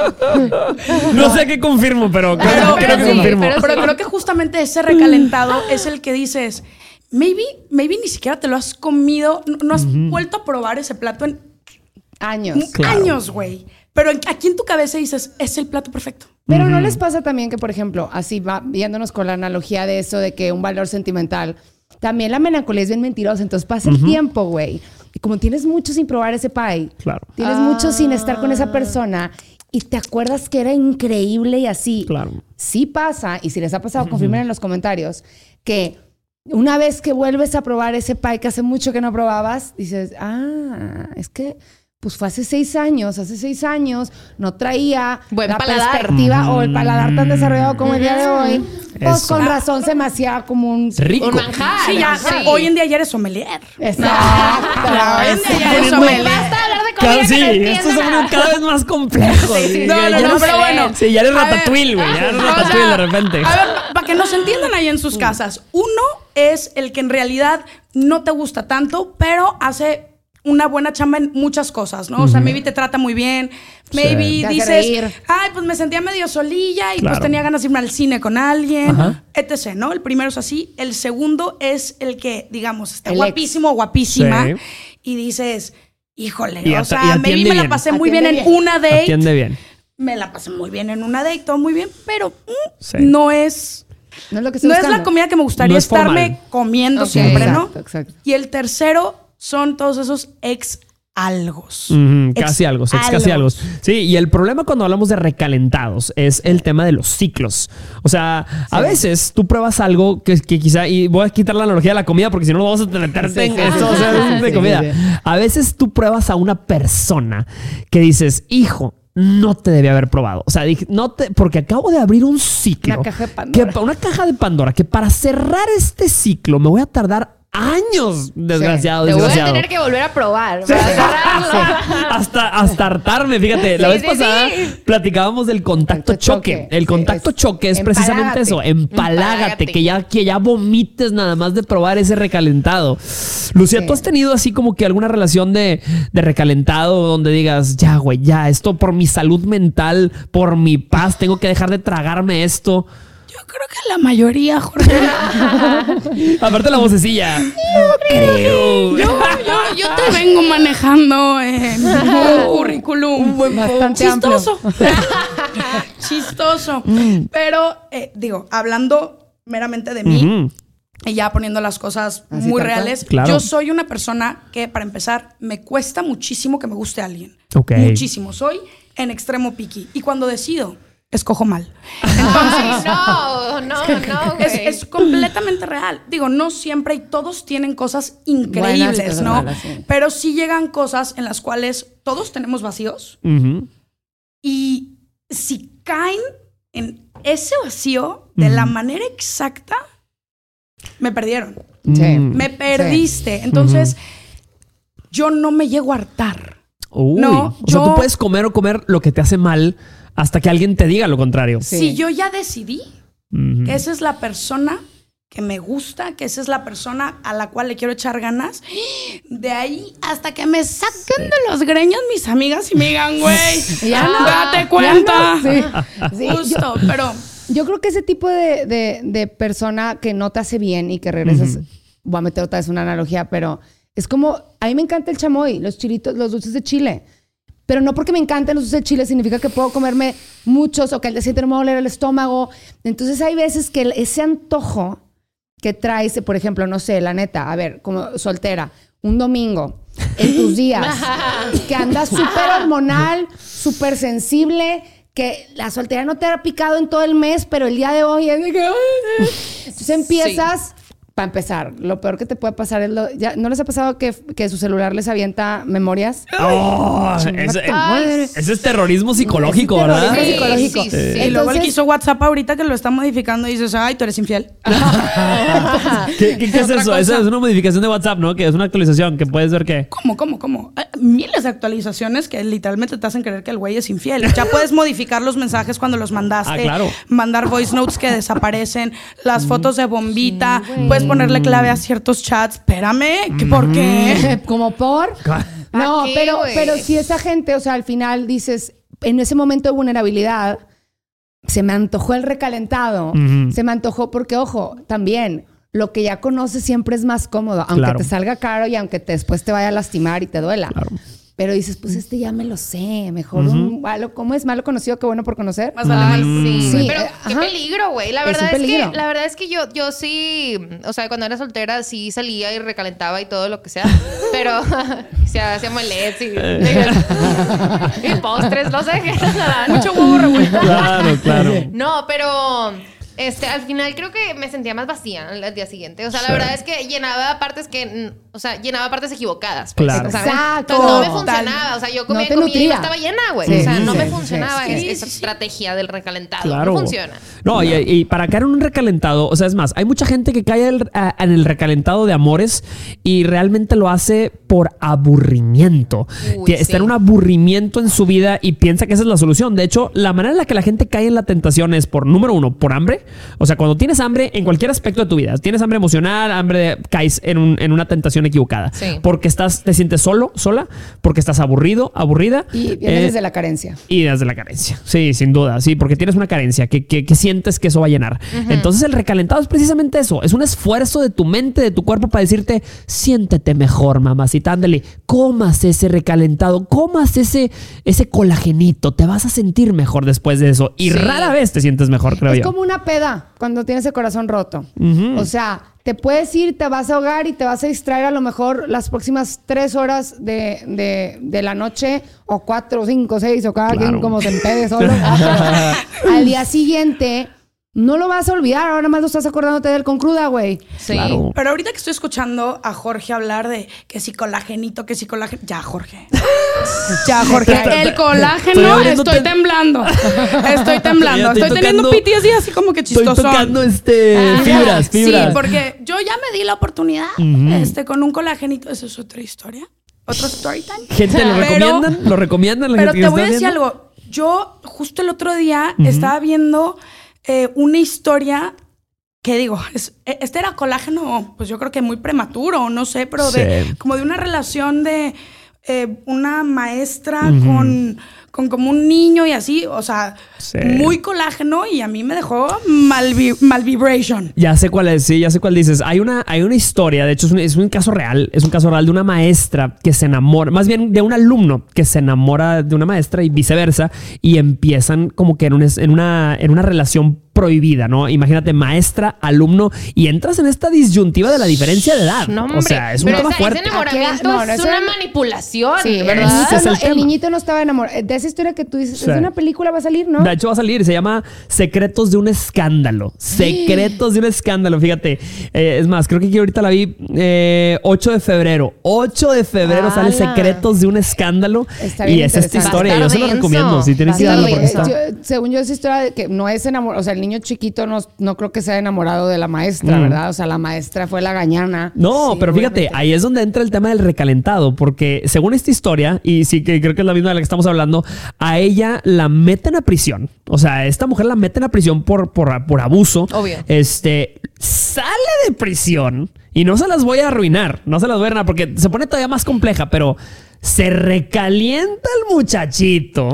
Speaker 1: No sé qué confirmo, pero creo,
Speaker 2: Pero,
Speaker 1: creo
Speaker 3: pero
Speaker 1: que
Speaker 3: sí,
Speaker 1: confirmo.
Speaker 3: pero
Speaker 2: pero creo que justamente ese recalentado es el que dices, maybe, maybe ni siquiera te lo has comido, no, no has vuelto a probar ese plato en
Speaker 4: Años.
Speaker 1: Claro.
Speaker 2: años, güey. Pero aquí en tu cabeza dices, es el plato perfecto.
Speaker 4: Pero ¿no les pasa también que, por ejemplo, así va viéndonos con la analogía de eso de que un valor sentimental, también la melancolía es bien mentirosa, entonces pasa el tiempo, güey. Y como tienes mucho sin probar ese pie,
Speaker 1: Claro.
Speaker 4: tienes mucho sin estar con esa persona y te acuerdas que era increíble y así.
Speaker 1: Claro.
Speaker 4: Sí pasa, y si les ha pasado, confirmen en los comentarios, que una vez que vuelves a probar ese pie que hace mucho que no probabas, dices, ah, es que pues fue hace seis años, hace seis años no traía
Speaker 3: Buen
Speaker 4: la
Speaker 3: paladar.
Speaker 4: perspectiva o el paladar tan desarrollado como el día de hoy. Pues
Speaker 1: Eso.
Speaker 4: con razón se me hacía como un...
Speaker 1: Rico.
Speaker 3: Un manjar.
Speaker 2: Sí, ya,
Speaker 3: Sí.
Speaker 2: hoy en día ya eres sommelier.
Speaker 4: Exacto.
Speaker 2: hoy en día ya eres sommelier.
Speaker 3: Basta hablar de
Speaker 1: Claro, sí,
Speaker 3: que no
Speaker 1: esto
Speaker 3: entienda
Speaker 1: se pone
Speaker 3: nada.
Speaker 1: cada vez más complejo.
Speaker 3: Sí,
Speaker 2: No,
Speaker 1: ya
Speaker 2: no, no,
Speaker 1: eres-
Speaker 2: pero bueno.
Speaker 1: Sí, ya eres ratatouille, güey. Ya eres ratatouille de repente.
Speaker 2: A ver, para que nos entiendan ahí en sus casas. Uno es el que en realidad no te gusta tanto, pero hace una buena chamba en muchas cosas, ¿no? O sea, maybe te trata muy bien, maybe dices, ay, pues me sentía medio solilla y
Speaker 1: Claro.
Speaker 2: pues tenía ganas de irme al cine con alguien,
Speaker 1: Ajá.
Speaker 2: etc., ¿no? El primero es así. El segundo es el que, digamos, está
Speaker 4: El ex.
Speaker 2: guapísimo o guapísima
Speaker 1: Sí.
Speaker 2: y dices, híjole,
Speaker 1: Y
Speaker 2: o sea, maybe me la
Speaker 1: bien.
Speaker 2: pasé muy bien en una date
Speaker 1: Atiende bien.
Speaker 2: me la pasé muy bien en una date, todo muy bien, pero mm,
Speaker 1: Sí.
Speaker 2: no es
Speaker 4: No es lo que estoy
Speaker 2: no es la comida que me gustaría
Speaker 1: No es
Speaker 2: estarme comiendo siempre, ¿no?
Speaker 4: Exacto, exacto.
Speaker 2: Y el tercero son todos esos ex algos.
Speaker 1: Ujú,
Speaker 2: Ex
Speaker 1: casi algo, ex casi algo.
Speaker 2: algos.
Speaker 1: Sí, y el problema cuando hablamos de recalentados es el tema de los ciclos. O sea, a veces tú pruebas algo que, que quizá, y voy a quitar la analogía de la comida porque si no, no vamos a meterte
Speaker 4: Sí,
Speaker 1: en
Speaker 4: sí,
Speaker 1: o sea, de comida. A veces tú pruebas a una persona que dices, hijo, no te debía haber probado. O sea, dije, no te, porque acabo de abrir un ciclo.
Speaker 4: Una caja de Pandora.
Speaker 1: Que, una caja de Pandora que para cerrar este ciclo me voy a tardar años, desgraciado,
Speaker 3: Te voy a tener que volver a probar.
Speaker 1: hasta, hasta hartarme, fíjate. La
Speaker 3: Sí,
Speaker 1: vez
Speaker 3: sí,
Speaker 1: pasada
Speaker 3: sí.
Speaker 1: platicábamos del contacto choque.
Speaker 4: choque.
Speaker 1: El
Speaker 4: Sí,
Speaker 1: contacto
Speaker 4: es-
Speaker 1: choque es precisamente eso. Empálágate. que ya, que ya vomites nada más de probar ese recalentado. Lucía,
Speaker 4: Sí.
Speaker 1: ¿tú has tenido así como que alguna relación de, de recalentado donde digas, ya, güey, ya, esto por mi salud mental, por mi paz, tengo que dejar de tragarme esto?
Speaker 2: Yo creo que la mayoría, Jorge.
Speaker 1: Aparte la vocecilla.
Speaker 2: yo, yo, yo te vengo manejando en un currículum
Speaker 4: Bastante amplio.
Speaker 2: chistoso. chistoso. Pero, eh, digo, hablando meramente de mí, y ya poniendo las cosas
Speaker 4: Así
Speaker 2: muy reales,
Speaker 1: Claro.
Speaker 2: yo soy una persona que, para empezar, me cuesta muchísimo que me guste alguien.
Speaker 1: Ok.
Speaker 2: Muchísimo. Soy en extremo picky. Y cuando decido, escojo mal.
Speaker 3: Ay, no, no, no,
Speaker 2: Es,
Speaker 3: güey.
Speaker 2: es completamente real. Digo, no siempre y todos tienen cosas increíbles,
Speaker 4: Buenas
Speaker 2: ¿no?
Speaker 4: malas, sí.
Speaker 2: Pero sí llegan cosas en las cuales todos tenemos vacíos y si caen en ese vacío de la manera exacta, me perdieron.
Speaker 4: Sí.
Speaker 2: Me perdiste. Entonces, yo no me llego a hartar.
Speaker 1: Uy.
Speaker 2: No,
Speaker 1: o sea,
Speaker 2: yo-
Speaker 1: tú puedes comer o comer lo que te hace mal hasta que alguien te diga lo contrario.
Speaker 4: Sí.
Speaker 2: Si yo ya decidí que esa es la persona que me gusta, que esa es la persona a la cual le quiero echar ganas, de ahí hasta que me saquen de los greños mis amigas y me digan, güey,
Speaker 4: Ya no,
Speaker 2: date
Speaker 4: ya
Speaker 2: cuenta.
Speaker 4: no, sí. Sí, yo-
Speaker 2: Justo, pero
Speaker 4: Yo creo que ese tipo de, de- de persona que no te hace bien y que regresas, voy a meter otra vez una analogía, pero es como, a mí me encanta el chamoy, los chilitos, los dulces de chile. Pero no porque me encanten los dulces de chile significa que puedo comerme muchos o que al día siguiente no me va a doler el estómago. Entonces hay veces que ese antojo que traes, por ejemplo, no sé, la neta, a ver, como soltera, un domingo, en tus días, que andas súper hormonal, súper sensible, que la soltería no te ha picado en todo el mes, pero el día de hoy es de que... Entonces empiezas, para empezar, lo peor que te puede pasar es lo... ya, ¿No les ha pasado que, que su celular les avienta memorias?
Speaker 1: Oh,
Speaker 4: madre.
Speaker 1: ese es terrorismo psicológico,
Speaker 4: Es
Speaker 1: ¿verdad?
Speaker 3: Sí, sí, sí.
Speaker 2: y luego el que hizo WhatsApp ahorita que lo está modificando y dices, ay, tú eres infiel.
Speaker 1: ¿Qué, qué- qué es eso?
Speaker 2: cosa.
Speaker 1: Esa es una modificación de WhatsApp, ¿no? Que es una actualización que puedes ver que.
Speaker 2: ¿Cómo, cómo, cómo? Eh, Miles de actualizaciones que literalmente te hacen creer que el güey es infiel. Ya puedes modificar los mensajes cuando los mandaste.
Speaker 1: Ah, claro.
Speaker 2: Mandar voice notes que desaparecen, las fotos de bombita. puedes ponerle clave a ciertos chats. Espérame, ¿qué, ¿por qué?
Speaker 4: Como por... No,
Speaker 3: ¿Pa' qué,
Speaker 4: pero,
Speaker 3: güey?
Speaker 4: pero si esa gente, o sea, al final dices, en ese momento de vulnerabilidad, se me antojó el recalentado,
Speaker 1: Ujú.
Speaker 4: se me antojó porque, ojo, también, lo que ya conoces siempre es más cómodo, aunque
Speaker 1: Claro.
Speaker 4: te salga caro y aunque te- después te vaya a lastimar y te duela. Pero dices, pues este ya me lo sé, mejor un malo, ¿cómo es malo conocido que bueno por conocer?
Speaker 2: Más vale mal.
Speaker 3: sí,
Speaker 4: Sí,
Speaker 3: pero
Speaker 4: eh,
Speaker 3: qué
Speaker 4: ajá.
Speaker 3: peligro, güey. La verdad es, que la verdad es que yo yo sí, o sea, cuando era soltera sí salía y recalentaba y todo lo que sea, pero se hacía molets y, y postres, no sé qué.
Speaker 2: Mucho huevo revuelto.
Speaker 1: Claro, claro.
Speaker 3: No, pero Este, al final creo que me sentía más vacía al día siguiente. O sea, la
Speaker 1: Sí.
Speaker 3: verdad es que llenaba partes que, mm, o sea, llenaba partes equivocadas. pues,
Speaker 1: Claro.
Speaker 3: ¿sabes?
Speaker 4: Exacto.
Speaker 3: Entonces no me funcionaba. O sea, yo comía
Speaker 4: No
Speaker 3: comía y
Speaker 4: nutría.
Speaker 3: estaba llena, güey.
Speaker 4: Sí,
Speaker 3: o sea, no
Speaker 4: sí,
Speaker 3: me funcionaba
Speaker 2: sí,
Speaker 3: es-
Speaker 2: sí,
Speaker 3: esa
Speaker 2: sí.
Speaker 3: estrategia del recalentado.
Speaker 1: Claro.
Speaker 3: No funciona.
Speaker 1: No, y, y para caer en un recalentado, o sea, es más, hay mucha gente que cae el- a- en el recalentado de amores y realmente lo hace por aburrimiento.
Speaker 3: Uy,
Speaker 1: está en un aburrimiento en su vida y piensa que esa es la solución. De hecho, la manera en la que la gente cae en la tentación es por, número uno, por hambre. O sea, cuando tienes hambre en cualquier aspecto de tu vida, tienes hambre emocional, hambre de, caes en, un- en una tentación equivocada.
Speaker 3: Sí.
Speaker 1: Porque estás, te sientes solo, sola, porque estás aburrido, aburrida.
Speaker 4: Y viene
Speaker 1: Eh,
Speaker 4: desde la carencia.
Speaker 1: y desde la carencia. Sí, sin duda. Sí, porque tienes una carencia que, que- que sientes que eso va a llenar. Entonces, el recalentado es precisamente eso. Es un esfuerzo de tu mente, de tu cuerpo para decirte, siéntete mejor, mamacita. Ándale, comas ese recalentado, comas ese, ese colagenito. Te vas a sentir mejor después de eso. Y
Speaker 3: Sí.
Speaker 1: rara vez te sientes mejor, creo
Speaker 4: Es
Speaker 1: yo.
Speaker 4: como una peda cuando tienes el corazón roto. O sea, te puedes ir, te vas a ahogar y te vas a distraer a lo mejor las próximas tres horas de, de- de la noche, o cuatro, cinco, seis, o cada
Speaker 1: Claro.
Speaker 4: quien como se empede solo. Al día siguiente, no lo vas a olvidar. Ahora más lo estás acordándote del con cruda, güey.
Speaker 3: Sí.
Speaker 1: Claro.
Speaker 2: Pero ahorita que estoy escuchando a Jorge hablar de que si colagenito, que si colágeno. Ya, Jorge. Ya, Jorge.
Speaker 1: Estoy-
Speaker 2: El
Speaker 1: estoy
Speaker 2: colágeno, estoy temblando. Estoy temblando.
Speaker 1: Estoy
Speaker 2: Estoy teniendo piti así como que
Speaker 1: Estoy
Speaker 2: chistoso.
Speaker 1: tocando este, fibras, fibras.
Speaker 2: Sí, porque yo ya me di la oportunidad este, con un colagenito. Eso es otra historia. Otro story time.
Speaker 1: Gente, ¿lo
Speaker 2: Pero-
Speaker 1: recomiendan? ¿Lo recomiendan? la
Speaker 2: Pero
Speaker 1: gente
Speaker 2: te voy a decir
Speaker 1: viendo?
Speaker 2: algo. Yo justo el otro día estaba viendo eh, una historia que digo, es- e- este era colágeno, pues yo creo que muy prematuro, no sé, pero de
Speaker 1: Sí.
Speaker 2: como de una relación de eh, una maestra con, con como un niño y así, o sea,
Speaker 1: Sí.
Speaker 2: muy colágeno y a mí me dejó mal, vi- mal vibration.
Speaker 1: Ya sé cuál es, sí, ya sé cuál dices. Hay una, hay una historia, de hecho es un, es un caso real, es un caso real de una maestra que se enamora, más bien de un alumno que se enamora de una maestra y viceversa, y empiezan como que en, un en, una, en una relación prohibida, ¿no? Imagínate, maestra, alumno, y entras en esta disyuntiva de la diferencia de edad.
Speaker 3: No, hombre.
Speaker 1: o sea, es un tema
Speaker 3: esa-
Speaker 1: fuerte.
Speaker 3: ese enamoramiento
Speaker 4: No, no,
Speaker 3: es una manipulación,
Speaker 4: Sí, el niñito,
Speaker 1: es
Speaker 4: no,
Speaker 1: el
Speaker 4: el niñito no estaba enamorado. De esa historia que tú dices,
Speaker 1: Sí.
Speaker 4: es una película, va a salir, ¿no?
Speaker 1: De hecho, va a salir, se llama Secretos de un Escándalo. Secretos de un Escándalo, fíjate. Eh, es más, creo que aquí ahorita la vi eh, 8 de febrero. 8 de febrero sale. Secretos de un Escándalo.
Speaker 4: Está bien
Speaker 1: y es esta historia, yo se lo recomiendo. Si tienes que darlo porque está.
Speaker 4: Yo- según yo, esa historia de que no es enamorado, o sea, el niño chiquito no, no creo que sea enamorado de la maestra,
Speaker 1: Mm.
Speaker 4: ¿verdad? O sea, la maestra fue la gañana.
Speaker 1: No,
Speaker 4: Sí,
Speaker 1: pero fíjate,
Speaker 4: obviamente.
Speaker 1: ahí es donde entra el tema del recalentado, porque según esta historia, y sí que creo que es la misma de la que estamos hablando, a ella la meten a prisión. O sea, esta mujer la meten a prisión por, por, por abuso.
Speaker 3: Obvio.
Speaker 1: Este sale de prisión y no se las voy a arruinar, no se las voy a arruinar porque se pone todavía más compleja, pero se recalienta el muchachito,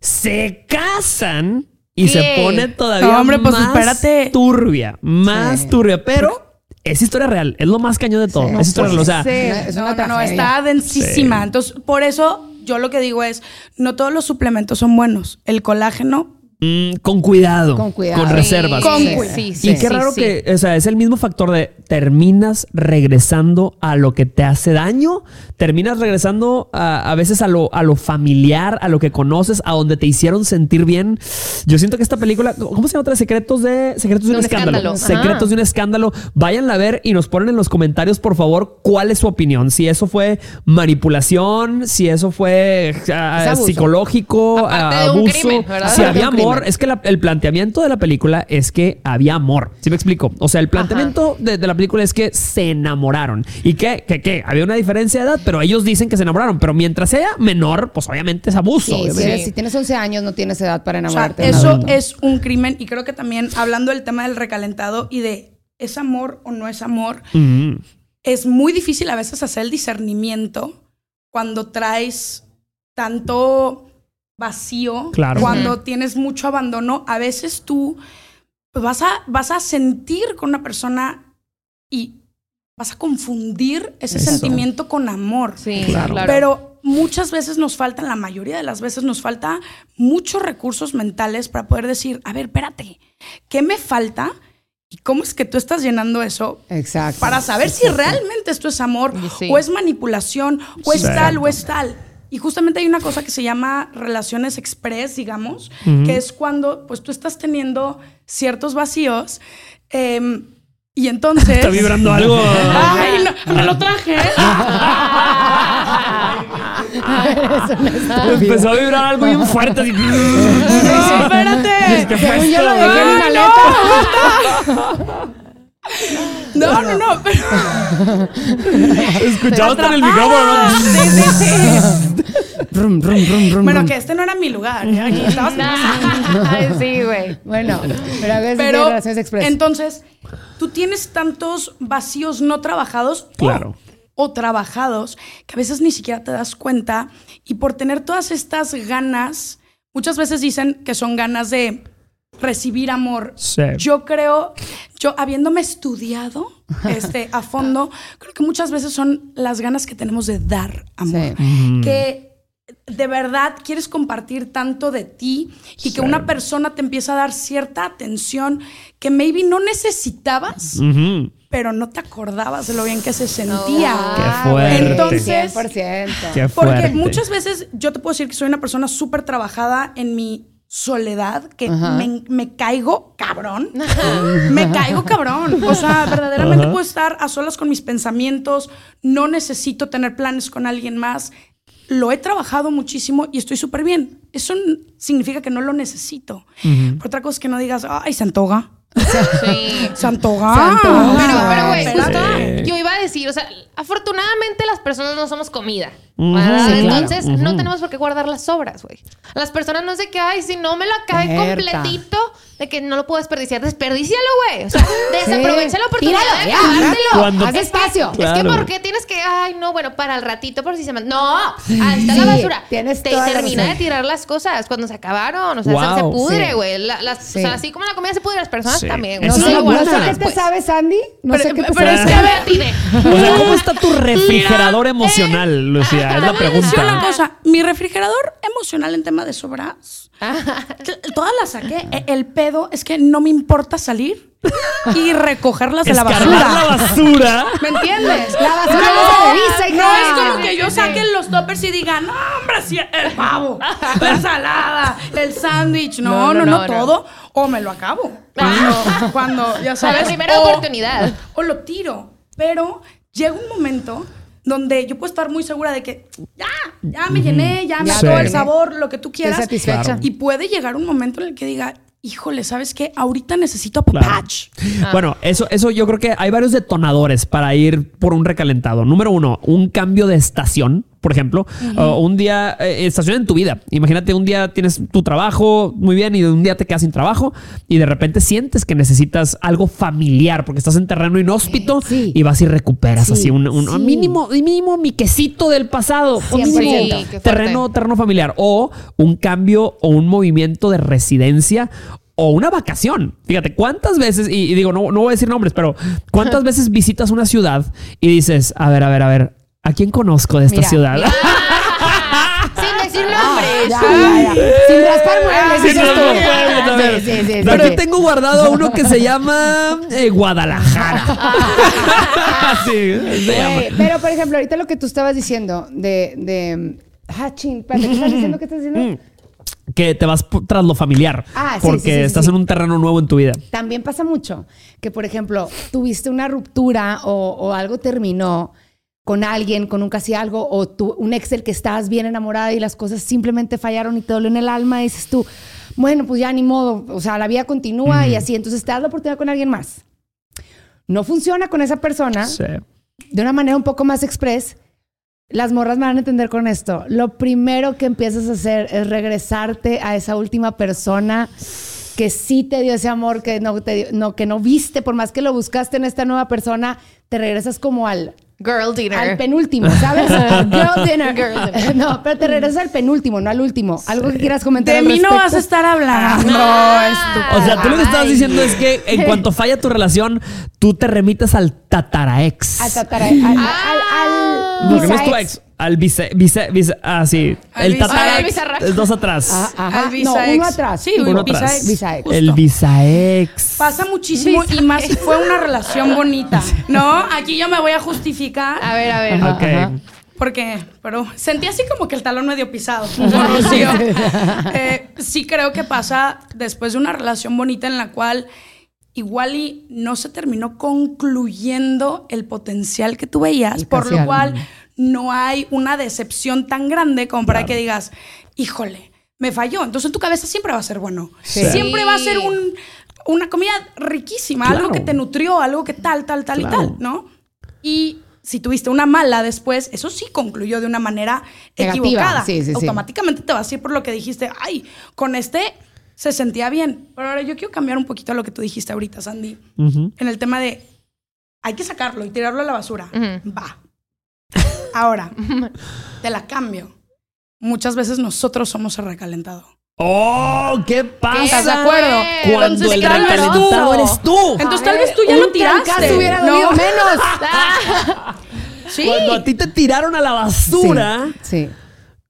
Speaker 1: se casan y
Speaker 3: ¿Qué?
Speaker 1: se pone todavía
Speaker 2: No, hombre, pues
Speaker 1: más
Speaker 2: espérate.
Speaker 1: turbia, más
Speaker 4: Sí.
Speaker 1: turbia, pero es historia real, es lo más cañón de todo,
Speaker 4: Sí.
Speaker 1: es historia real, o sea,
Speaker 4: Sí. Es una
Speaker 2: no, no, no, está densísima. Entonces, por eso yo lo que digo es, no todos los suplementos son buenos. El colágeno
Speaker 1: mm, con cuidado,
Speaker 4: Con cuidado.
Speaker 1: con
Speaker 4: Sí.
Speaker 1: reservas.
Speaker 2: Con
Speaker 3: Sí,
Speaker 2: cuidado.
Speaker 3: sí, sí,
Speaker 1: y qué raro que, o sea, es el mismo factor de terminas regresando a lo que te hace daño, terminas regresando a, a veces a lo, a lo familiar, a lo que conoces, a donde te hicieron sentir bien. Yo siento que esta película, ¿cómo se llama otra? Secretos de, secretos de un, escándalo.
Speaker 3: escándalo.
Speaker 1: Secretos de un escándalo. Váyanla a ver y nos ponen en los comentarios, por favor, cuál es su opinión. Si eso fue manipulación, si eso fue ah,
Speaker 4: Es
Speaker 1: psicológico, ah, abuso, si había
Speaker 4: crimen.
Speaker 1: Amor, es que la- el planteamiento de la película es que había amor. ¿Sí me explico? O sea, el planteamiento de, de la película es que se enamoraron. ¿Y que, que, que Había una diferencia de edad, pero ellos dicen que se enamoraron. Pero mientras sea menor, pues obviamente es abuso.
Speaker 4: Sí, si, eres- si tienes 11 años, no tienes edad para
Speaker 2: O sea,
Speaker 4: enamorarte.
Speaker 2: eso
Speaker 4: adulto.
Speaker 2: es un crimen y creo que también hablando del tema del recalentado y de es amor o no es amor,
Speaker 1: Mm,
Speaker 2: es muy difícil a veces hacer el discernimiento cuando traes tanto vacío,
Speaker 1: Claro.
Speaker 2: cuando tienes mucho abandono, a veces tú pues, vas, a, vas a sentir con una persona y vas a confundir ese
Speaker 1: Eso.
Speaker 2: sentimiento con amor.
Speaker 3: Sí,
Speaker 1: Claro.
Speaker 3: claro.
Speaker 2: Pero muchas veces nos faltan, la mayoría de las veces nos falta muchos recursos mentales para poder decir, a ver, espérate, ¿qué me falta? ¿Y cómo es que tú estás llenando eso?
Speaker 4: Exacto.
Speaker 2: Para saber si realmente esto es amor
Speaker 3: sí.
Speaker 2: o es manipulación o es tal o es tal. Y justamente hay una cosa que se llama relaciones express, digamos, que es cuando pues tú estás teniendo ciertos vacíos. em, y entonces...
Speaker 1: Está vibrando algo.
Speaker 2: Ay, no, me lo traje.
Speaker 1: Empezó a vibrar algo bien fuerte. así.
Speaker 2: No, espérate.
Speaker 1: ¿Qué fue
Speaker 4: yo lo dejé en mi
Speaker 2: Ay,
Speaker 4: maleta.
Speaker 2: No, no, no, pero...
Speaker 1: Escuchabas en el micrófono, ¿no?
Speaker 2: Sí, sí,
Speaker 4: brum, brum, brum,
Speaker 2: Bueno, que este no era mi lugar. ¿eh? Aquí estabas-
Speaker 3: Ay, sí, güey.
Speaker 4: Bueno, pero a veces
Speaker 2: Pero
Speaker 4: relaciones express.
Speaker 2: entonces, tú tienes tantos vacíos no trabajados. o-
Speaker 1: Claro.
Speaker 2: O, trabajados que a veces ni siquiera te das cuenta. Y por tener todas estas ganas, muchas veces dicen que son ganas de recibir amor.
Speaker 1: Sí.
Speaker 2: Yo creo, yo habiéndome estudiado este, a fondo, creo que muchas veces son las ganas que tenemos de dar amor.
Speaker 4: Sí.
Speaker 2: Que de verdad quieres compartir tanto de ti y que una persona te empieza a dar cierta atención que maybe no necesitabas, pero no te acordabas de lo bien que se sentía.
Speaker 1: Qué fuerte.
Speaker 2: Entonces,
Speaker 4: 100%.
Speaker 1: Qué
Speaker 2: porque
Speaker 1: fuerte.
Speaker 2: muchas veces yo te puedo decir que soy una persona súper trabajada en mi soledad, que me, me caigo cabrón. me caigo cabrón. O sea, verdaderamente
Speaker 1: Ajá.
Speaker 2: puedo estar a solas con mis pensamientos, no necesito tener planes con alguien más. Lo he trabajado muchísimo y estoy súper bien. Eso significa que no lo necesito. Pero otra cosa es que no digas, ay, se antoja.
Speaker 3: Sí.
Speaker 2: Se antoja.
Speaker 3: Pero, pero, güey, yo iba a decir, o sea, afortunadamente las personas no somos comida. Entonces, no tenemos por qué guardar las sobras, güey. Las personas no de que, ay, si no me lo acabé
Speaker 4: Berta.
Speaker 3: completito, de que no lo puedo desperdiciar. Desperdícialo, güey. O sea, desaprovecha la oportunidad
Speaker 4: Tíralo,
Speaker 3: de acabártelo.
Speaker 4: Haz espacio.
Speaker 3: Es que. ¿por qué tienes que, ay, no, bueno, para el ratito por si se me... No, ahí está la basura.
Speaker 4: tienes
Speaker 3: Te termina de tirar las cosas cuando se acabaron. O sea, se- pudre,
Speaker 4: Sí.
Speaker 3: güey. La-. O sea, así como la comida se pudre, las personas también.
Speaker 1: Eso
Speaker 4: No sé,
Speaker 1: lo
Speaker 4: no sé qué te sabes, Sandy. No
Speaker 2: Pero-
Speaker 4: sé qué te
Speaker 2: pero es
Speaker 4: sabes.
Speaker 2: que-
Speaker 3: A ver, Tine.
Speaker 1: O sea, ¿cómo está tu refrigerador emocional, Lucía? Es la
Speaker 2: Te voy a decir una
Speaker 1: pregunta.
Speaker 2: cosa. Mi refrigerador emocional en tema de sobras, todas las saqué. E- El pedo es que no me importa salir y recogerlas de la basura.
Speaker 1: la basura.
Speaker 2: ¿Me entiendes?
Speaker 4: La basura no se revisa, hija.
Speaker 2: No es como que yo saque los toppers y diga, no, hombre, sí, el pavo, la ensalada, el sándwich. No no
Speaker 3: No, no,
Speaker 2: no,
Speaker 3: no, no.
Speaker 2: todo. O me lo acabo. Cuando, cuando ya
Speaker 3: A
Speaker 2: sabes.
Speaker 3: la primera
Speaker 2: o-
Speaker 3: oportunidad.
Speaker 2: O lo tiro. Pero llega un momento donde yo puedo estar muy segura de que ya, ya me llené, ya me el sabor, lo que tú quieras.
Speaker 4: satisfecha.
Speaker 1: Claro.
Speaker 2: Y puede llegar un momento en el que diga, híjole, ¿sabes qué? Ahorita necesito
Speaker 1: Claro.
Speaker 2: papach.
Speaker 1: Bueno, eso, eso yo creo que hay varios detonadores para ir por un recalentado. Número uno, un cambio de estación. Por ejemplo, un día, eh, estación en tu vida. Imagínate, un día tienes tu trabajo muy bien y un día te quedas sin trabajo y de repente sientes que necesitas algo familiar porque estás en terreno inhóspito
Speaker 4: Sí.
Speaker 1: y vas y recuperas
Speaker 4: Sí,
Speaker 1: así un, un-
Speaker 4: sí.
Speaker 1: mínimo, mínimo mi quesito del pasado. Un
Speaker 4: 100%.
Speaker 1: mínimo terreno, terreno familiar o un cambio o un movimiento de residencia o una vacación. Fíjate, ¿cuántas veces, y, y digo, no, no voy a decir nombres, pero ¿cuántas veces visitas una ciudad y dices, a ver, a ver, a ver, ¿a quién conozco de esta
Speaker 4: Mira,
Speaker 1: ciudad?
Speaker 3: Sin decir nombres.
Speaker 4: Ya, ya, ya. Sin raspar muebles,
Speaker 1: Sí,
Speaker 4: dices
Speaker 1: no,
Speaker 4: tú.
Speaker 1: no puedes, a ver.
Speaker 4: Sí, sí, sí,
Speaker 1: Aquí
Speaker 4: sí.
Speaker 1: tengo guardado a uno que se llama eh, Guadalajara. Así se llama.
Speaker 4: Güey, pero, por ejemplo, ahorita lo que tú estabas diciendo de... de ah, chin, espérate, ¿qué estás diciendo? ¿Qué estás diciendo?
Speaker 1: Que te vas tras lo familiar.
Speaker 4: Ah, sí,
Speaker 1: porque
Speaker 4: sí, sí, sí,
Speaker 1: estás en un terreno nuevo en tu vida.
Speaker 4: También pasa mucho que, por ejemplo, tuviste una ruptura o, o algo terminó con alguien, con un casi algo, o tú, un ex del que estabas bien enamorada y las cosas simplemente fallaron y te dolió en el alma, dices tú, bueno, pues ya ni modo, o sea, la vida continúa y así, entonces te das la oportunidad con alguien más. No funciona con esa persona
Speaker 1: Sí.
Speaker 4: de una manera un poco más express. Las morras me van a entender con esto. Lo primero que empiezas a hacer es regresarte a esa última persona que sí te dio ese amor que no, te dio- no, que no viste, por más que lo buscaste en esta nueva persona, te regresas como al,
Speaker 3: Girl dinner.
Speaker 4: al penúltimo, ¿sabes? Girl dinner.
Speaker 3: Girl dinner.
Speaker 4: No, pero te regresas al penúltimo, no al último. Algo que quieras comentar.
Speaker 2: De
Speaker 4: al
Speaker 2: mí no vas a estar hablando.
Speaker 3: Ah.
Speaker 2: estúpido.
Speaker 1: O sea, tú lo que estabas diciendo es que en cuanto falla tu relación, tú te remites al tataraex.
Speaker 4: Al tatara- al, al, al,
Speaker 1: Porque no es tu ex. Al vice, vice, vice, ah, sí.
Speaker 2: Al
Speaker 1: el es dos atrás.
Speaker 4: Ah, ajá.
Speaker 2: Al
Speaker 4: No, uno atrás.
Speaker 2: Sí,
Speaker 1: Uno
Speaker 2: uno
Speaker 1: atrás.
Speaker 2: Bisaex. justo.
Speaker 1: el bisaex.
Speaker 2: Pasa muchísimo y más si fue una relación bonita. No, aquí yo me voy a justificar.
Speaker 3: A ver, a ver.
Speaker 1: Ok.
Speaker 4: Ajá.
Speaker 2: porque, pero sentí así como que el talón medio pisado. Eh, sí creo que pasa después de una relación bonita en la cual igual y no se terminó concluyendo el potencial que tú veías,
Speaker 4: El
Speaker 2: por lo cual no hay una decepción tan grande como para que digas, híjole, me falló. Entonces en tu cabeza siempre va a ser bueno.
Speaker 4: Sí.
Speaker 2: Siempre va a ser un- una comida riquísima, algo que te nutrió, algo que tal, tal, tal
Speaker 1: Claro.
Speaker 2: y tal, ¿no? Y si tuviste una mala después, eso sí concluyó de una manera
Speaker 4: Negativa,
Speaker 2: equivocada.
Speaker 4: sí, sí, sí.
Speaker 2: Automáticamente te vas a ir por lo que dijiste, ay, con este se sentía bien. Pero ahora yo quiero cambiar un poquito a lo que tú dijiste ahorita, Sandy,
Speaker 1: Ujú.
Speaker 2: en el tema de hay que sacarlo y tirarlo a la basura. Va. Ahora, te la cambio. Muchas veces nosotros somos el recalentado.
Speaker 1: ¡Oh! ¿Qué pasa?
Speaker 2: ¿Estás de acuerdo?
Speaker 1: Cuando
Speaker 2: Entonces,
Speaker 1: el
Speaker 2: tal vez
Speaker 1: recalentado
Speaker 2: tú-
Speaker 1: eres tú.
Speaker 2: Entonces tal vez tú ya
Speaker 4: un
Speaker 2: lo tiraste.
Speaker 4: trancazo hubiera menos.
Speaker 2: Sí.
Speaker 1: Cuando a ti te tiraron a la basura,
Speaker 4: Sí.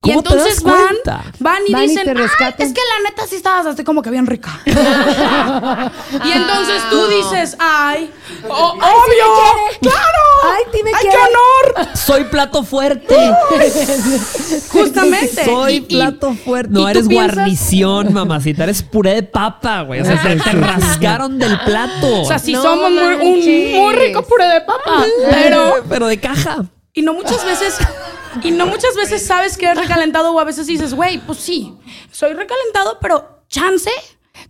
Speaker 2: Y
Speaker 1: ¿cómo te das
Speaker 2: entonces van, van y
Speaker 4: Van
Speaker 2: dicen, "Ay,
Speaker 4: rescatan".
Speaker 2: es que la neta sí estabas así como que bien rica. y entonces tú dices, ay, obvio, claro.
Speaker 4: Ay, sí me
Speaker 2: ay, qué honor.
Speaker 1: Soy plato fuerte.
Speaker 2: Justamente.
Speaker 1: Soy
Speaker 2: Y-
Speaker 1: plato fuerte. No eres
Speaker 2: piensas-
Speaker 1: guarnición, mamacita. Eres puré de papa, güey. O sea, te, te rascaron del plato.
Speaker 2: O sea, sí
Speaker 3: No
Speaker 2: somos muy, un muy rico puré de papa. Pero,
Speaker 1: pero de caja.
Speaker 2: Y no muchas veces, y no muchas veces sabes que eres recalentado o a veces dices, güey, pues sí, soy recalentado, pero chance,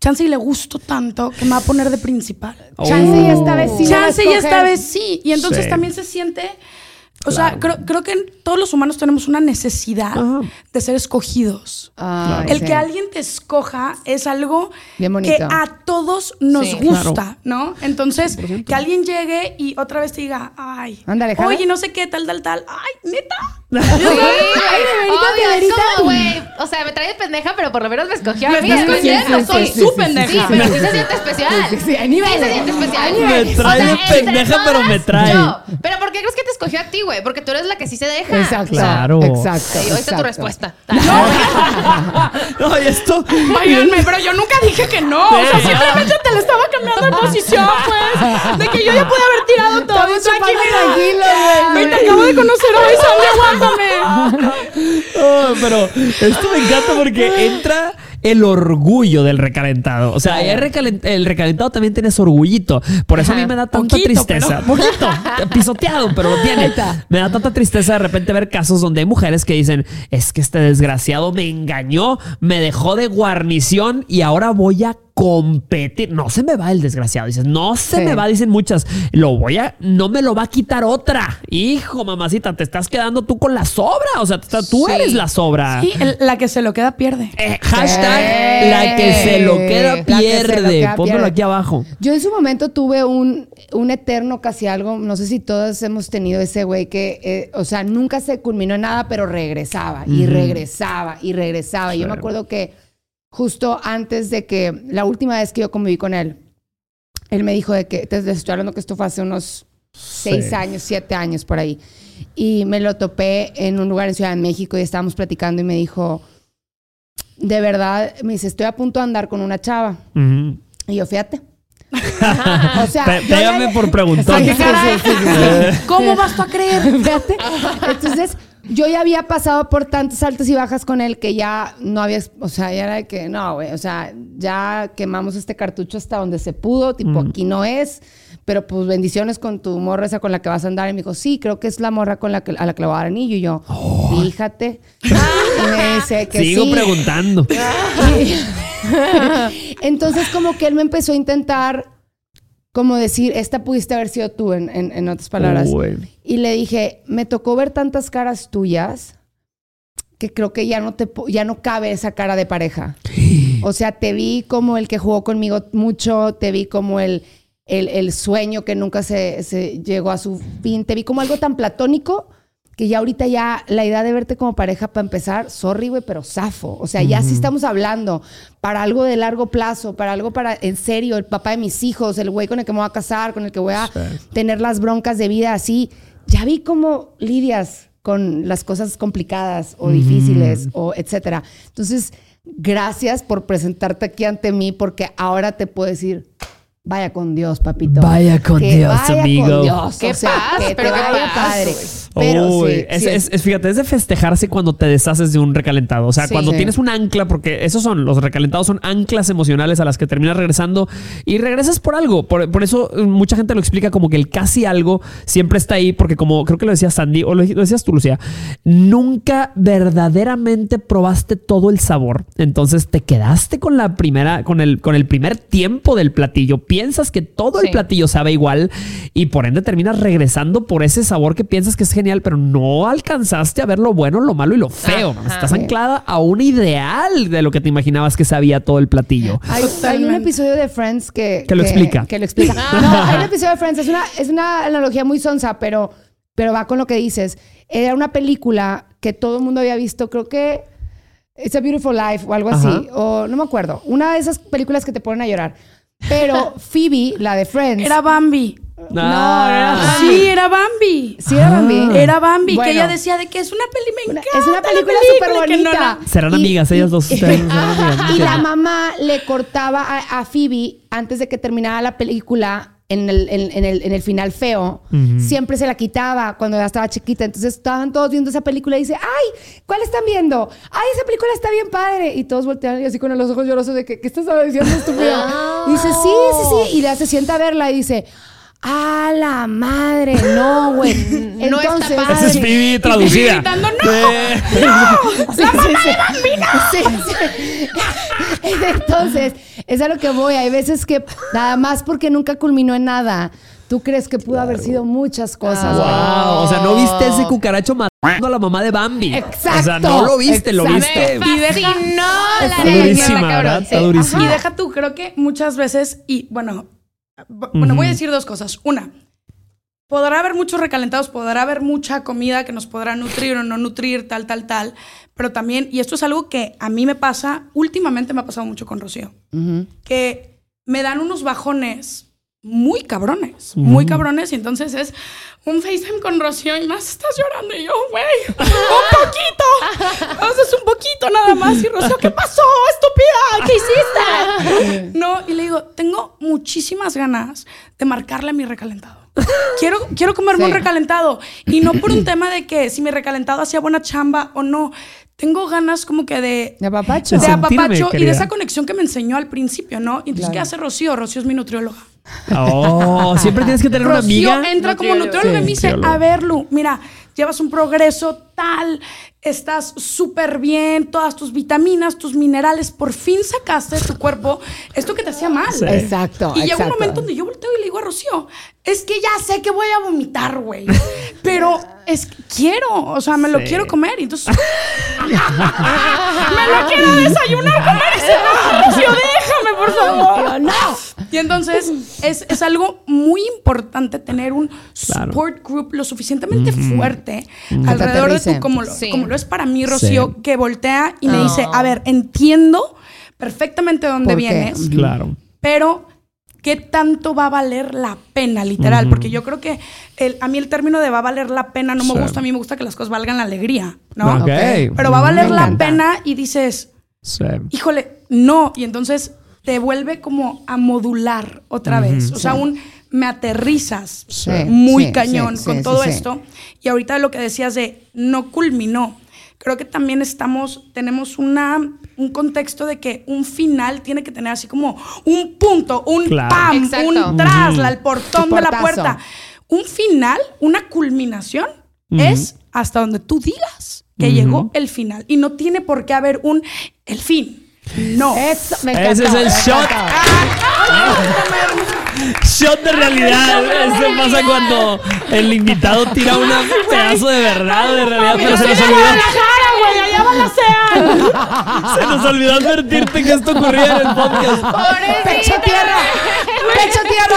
Speaker 2: chance y le gusto tanto que me va a poner de principal.
Speaker 4: Chance y esta vez sí.
Speaker 2: Chance y esta vez sí. Y entonces
Speaker 1: Sí.
Speaker 2: también se siente. O sea, creo, creo que todos los humanos tenemos una necesidad
Speaker 1: Ajá.
Speaker 2: de ser escogidos.
Speaker 4: Ay,
Speaker 2: El
Speaker 4: sí.
Speaker 2: que alguien te escoja es algo que a todos nos
Speaker 3: Sí.
Speaker 2: gusta, ¿no? Entonces, que alguien llegue y otra vez te diga, ay,
Speaker 4: Ándale, jala.
Speaker 2: oye, no sé qué, tal, tal, tal. Ay, neta.
Speaker 3: Sí,
Speaker 4: Ay,
Speaker 3: Obvio, como, güey, o sea, me trae de pendeja, pero por lo menos me escogió a mí. ¿me
Speaker 2: escogiendo, soy
Speaker 3: Sí,
Speaker 2: su
Speaker 3: sí,
Speaker 2: pendeja.
Speaker 3: Sí, pero sí se siente especial.
Speaker 4: Sí, sí, hay niveles.
Speaker 3: Sí se siente especial.
Speaker 1: Me trae de pendeja, pero me trae.
Speaker 3: Pero ¿por qué crees que te escogió a ti, güey? Porque tú eres la que sí se deja.
Speaker 4: Exacto.
Speaker 1: Claro.
Speaker 4: Exacto.
Speaker 3: Y ahí está tu respuesta.
Speaker 1: No, y esto.
Speaker 2: Váyanme, pero yo nunca dije que no. O sea, simplemente te le estaba cambiando de posición, pues. De que yo ya pude haber tirado todo.
Speaker 4: Estamos
Speaker 2: Tranquila.
Speaker 4: tranquilos, güey.
Speaker 2: Güey, te acabo de conocer hoy, Sandy, aguántame.
Speaker 1: Oh, pero esto me encanta porque entra el orgullo del recalentado. O sea, el, recalen- el recalentado también tiene su orgullito. Por eso a mí me da tanta
Speaker 2: Poquito,
Speaker 1: tristeza. Poquito, pisoteado, pero lo tiene. Me da tanta tristeza de repente ver casos donde hay mujeres que dicen, es que este desgraciado me engañó, me dejó de guarnición y ahora voy a competir. No se me va el desgraciado. Dices, no se
Speaker 4: Sí.
Speaker 1: me va, dicen muchas. Lo voy a, no me lo va a quitar otra. Hijo, mamacita, te estás quedando tú con la sobra. O sea, tú tú
Speaker 3: Sí.
Speaker 1: eres la sobra.
Speaker 2: Sí, el- la que se lo queda pierde.
Speaker 1: Eh, hashtag
Speaker 4: Eh,
Speaker 1: la que se lo queda
Speaker 4: lo
Speaker 1: pierde.
Speaker 4: queda
Speaker 1: Pónmelo
Speaker 4: pierde.
Speaker 1: aquí abajo.
Speaker 4: Yo en su momento tuve un, un eterno casi algo, no sé si todos hemos tenido ese güey que, eh, o sea, nunca se culminó en nada, pero regresaba y regresaba y regresaba. Y Yo me acuerdo que justo antes de que, la última vez que yo conviví con él, él me dijo de que, te estoy hablando que esto fue hace unos seis
Speaker 1: Sí.
Speaker 4: años, siete años por ahí. Y me lo topé en un lugar en Ciudad de México y estábamos platicando y me dijo, de verdad, me dice, estoy a punto de andar con una chava. Y yo, fíjate. o sea,
Speaker 1: pégame por
Speaker 4: sí.
Speaker 2: ¿Cómo vas tú a creer?
Speaker 4: Fíjate. Entonces, yo ya había pasado por tantas altas y bajas con él que ya no había, o sea, ya era de que, no, güey, o sea, ya quemamos este cartucho hasta donde se pudo, tipo, aquí no es, pero pues bendiciones con tu morra esa con la que vas a andar. Y me dijo, sí, creo que es la morra con la que, a la que le voy a dar anillo. Y yo, fíjate. Y me dice que
Speaker 1: Sigo
Speaker 4: sí.
Speaker 1: preguntando.
Speaker 4: Entonces, como que él me empezó a intentar, como decir, esta pudiste haber sido tú, en, en- en otras palabras.
Speaker 1: Uy.
Speaker 4: Y le dije, me tocó ver tantas caras tuyas que creo que ya no te ya no cabe esa cara de pareja. O sea, te vi como el que jugó conmigo mucho, te vi como el, el, el sueño que nunca se, se llegó a su fin, te vi como algo tan platónico que ya ahorita ya la idea de verte como pareja para empezar, sorry, güey, pero zafo. O sea, ya sí estamos hablando para algo de largo plazo, para algo para, en serio, el papá de mis hijos, el güey con el que me voy a casar, con el que voy a tener las broncas de vida así. Ya vi cómo lidias con las cosas complicadas o difíciles o etcétera. Entonces, gracias por presentarte aquí ante mí porque ahora te puedo decir, vaya con Dios, papito.
Speaker 1: Vaya con
Speaker 4: Que
Speaker 1: Dios,
Speaker 4: vaya
Speaker 1: amigo.
Speaker 4: Con Dios,
Speaker 3: Qué
Speaker 4: o sea,
Speaker 3: paz,
Speaker 4: que te
Speaker 3: pero qué
Speaker 4: vaya
Speaker 3: paz,
Speaker 4: padre. Pero
Speaker 1: Uy,
Speaker 4: sí,
Speaker 1: es,
Speaker 4: sí,
Speaker 1: es- es- fíjate, es de festejarse cuando te deshaces de un recalentado. O sea,
Speaker 4: Sí.
Speaker 1: cuando
Speaker 4: Sí.
Speaker 1: tienes un ancla, porque esos son, los recalentados son anclas emocionales a las que terminas regresando y regresas por algo. Por, por eso eh, mucha gente lo explica como que el casi algo siempre está ahí, porque como creo que lo decía Sandy, o lo, lo decías tú, Lucía, nunca verdaderamente probaste todo el sabor. Entonces te quedaste con la primera, con el, con el primer tiempo del platillo. Piensas que todo el platillo sabe igual y por ende terminas regresando por ese sabor que piensas que es genial, pero no alcanzaste a ver lo bueno, lo malo y lo feo.
Speaker 3: Ajá.
Speaker 1: Estás anclada a un ideal de lo que te imaginabas que sabía todo el platillo.
Speaker 4: Hay, hay un episodio de Friends que,
Speaker 1: Que lo explica.
Speaker 4: Que lo explica. No, hay un episodio de Friends, es una, es una analogía muy sonsa, pero, pero va con lo que dices. Era una película que todo el mundo había visto, creo que It's a Beautiful Life o algo
Speaker 1: Ajá.
Speaker 4: así, o no me acuerdo. Una de esas películas que te ponen a llorar. Pero Phoebe, la de Friends.
Speaker 2: Era Bambi.
Speaker 1: Ah.
Speaker 4: era-
Speaker 2: Sí, era Bambi.
Speaker 4: Sí, era Bambi.
Speaker 2: Era Bambi,
Speaker 4: Bueno.
Speaker 2: que ella decía de que es una peli, me encanta
Speaker 4: es una
Speaker 2: la
Speaker 4: película súper
Speaker 2: y no,
Speaker 4: bonita.
Speaker 2: no.
Speaker 1: Serán amigas, ellas dos, ustedes serán amigas, no
Speaker 4: y la mamá le cortaba a, a Phoebe antes de que terminara la película en el, en, en el, en el final feo. Siempre se la quitaba cuando ya estaba chiquita. Entonces estaban todos viendo esa película y dice, ay, ¿cuál están viendo? Ay, esa película está bien padre. Y todos voltean y así con los ojos llorosos de que, ¿qué estás diciendo, estúpida? Y dice, sí, sí, sí. Y ya se sienta a verla y dice... ¡A la madre! No, güey.
Speaker 3: No está
Speaker 4: Entonces,
Speaker 3: padre.
Speaker 1: Esa es Phoebe traducida.
Speaker 2: gritando, ¡no!
Speaker 1: Eh,
Speaker 4: Sí, sí, sí. Sí, sí. Entonces, es a lo que voy. Hay veces que nada más porque nunca culminó en nada, tú crees que pudo haber sido muchas cosas.
Speaker 1: Wow, o sea, no viste ese cucaracho matando a la mamá de Bambi.
Speaker 4: Exacto,
Speaker 1: O sea, no lo viste, lo
Speaker 4: exacto.
Speaker 1: viste.
Speaker 2: Y deja-
Speaker 3: fascinó la
Speaker 1: Está durísima,
Speaker 3: cabrón.
Speaker 1: ¿verdad? Está durísima.
Speaker 2: Y deja tú, creo que muchas veces, y bueno, bueno, voy a decir dos cosas. Una, podrá haber muchos recalentados, podrá haber mucha comida que nos podrá nutrir o no nutrir, tal, tal, tal, pero también, y esto es algo que a mí me pasa, últimamente me ha pasado mucho con Rocío, que me dan unos bajones muy cabrones, muy cabrones, y entonces es un FaceTime con Rocío y más estás llorando y yo, güey, un poquito, haces un poquito nada más y Rocío, ¿qué pasó, estúpida? ¿Qué hiciste? No, y le digo, tengo muchísimas ganas de marcarle a mi recalentado. Quiero, quiero comerme
Speaker 4: Sí.
Speaker 2: un recalentado. Y no por un tema de que si mi recalentado hacía buena chamba o no. Tengo ganas como que de...
Speaker 4: De apapacho.
Speaker 2: De
Speaker 1: Sentirme
Speaker 2: apapacho y de esa conexión que me enseñó al principio, ¿no? Y entonces,
Speaker 4: Claro.
Speaker 2: ¿qué hace Rocío? Rocío es mi nutrióloga.
Speaker 1: Oh, siempre tienes que tener una
Speaker 2: Rocío
Speaker 1: amiga.
Speaker 2: entra como
Speaker 3: Nutrióloga.
Speaker 2: nutrióloga y me dice, a ver, Lu, mira, llevas un progreso tal, estás súper bien, todas tus vitaminas, tus minerales, por fin sacaste de tu cuerpo esto que te hacía mal.
Speaker 1: Sí.
Speaker 4: Exacto.
Speaker 2: Y llega un momento donde yo volteo y le digo a Rocío, es que ya sé que voy a vomitar, güey. Pero es que quiero, o sea, me lo
Speaker 1: Sí.
Speaker 2: quiero comer. Y entonces, me lo quiero desayunar, comer y cenar. Rocío, déjame, por favor.
Speaker 4: No.
Speaker 2: Y entonces es, es algo muy importante tener un
Speaker 1: Claro.
Speaker 2: support group lo suficientemente fuerte alrededor de tú, como lo,
Speaker 3: Sí.
Speaker 2: como lo es para mí, Rocío,
Speaker 1: Sí.
Speaker 2: que voltea y me dice, a ver, entiendo perfectamente dónde
Speaker 4: ¿Por qué?
Speaker 2: vienes,
Speaker 1: Claro.
Speaker 2: pero ¿qué tanto va a valer la pena, literal? Porque yo creo que el- a mí el término de va a valer la pena no me
Speaker 1: Sí.
Speaker 2: gusta. A mí me gusta que las cosas valgan la alegría, ¿no?
Speaker 1: Ok.
Speaker 2: Pero va a valer
Speaker 4: Me
Speaker 2: la
Speaker 4: encanta.
Speaker 2: pena y dices,
Speaker 1: Sí.
Speaker 2: híjole, no. Y entonces te vuelve como a modular otra vez. O sea, un me aterrizas
Speaker 4: Sí,
Speaker 2: muy
Speaker 4: sí,
Speaker 2: cañón
Speaker 4: sí,
Speaker 2: con
Speaker 4: sí,
Speaker 2: todo
Speaker 4: sí, sí.
Speaker 2: esto. Y ahorita lo que decías de no culminó. Creo que también estamos, tenemos una, un contexto de que un final tiene que tener así como un punto, un
Speaker 1: Claro.
Speaker 2: pam,
Speaker 3: Exacto.
Speaker 2: un trasla, el portón de la puerta. Un final, una culminación, es hasta donde tú digas que llegó el final. Y no tiene por qué haber un el fin. No.
Speaker 4: Eso, me
Speaker 1: Ese es el
Speaker 4: me
Speaker 1: shot.
Speaker 4: encantó.
Speaker 1: Shot de realidad. Eso pasa cuando el invitado tira un pedazo de verdad, de realidad, pero se nos olvidó. Se nos olvidó advertirte que esto ocurría en el podcast.
Speaker 4: Pecho tierra. Pecho tierra.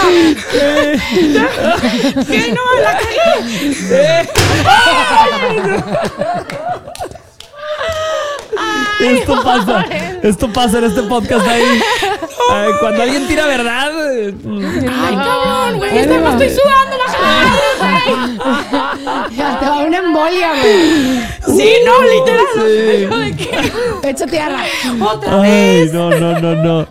Speaker 2: ¿Qué? No, la cagué.
Speaker 1: Esto pasa. Esto pasa en este podcast ahí. Eh, cuando alguien tira verdad. eh,
Speaker 2: Ay, cabrón, güey. me estoy sudando la.
Speaker 4: Ya te va a dar una embolia, güey.
Speaker 2: Sí, no, literal. ¿De qué?
Speaker 4: Pecho tierra.
Speaker 2: Otra
Speaker 1: Ay,
Speaker 2: vez.
Speaker 1: no, no, no, no.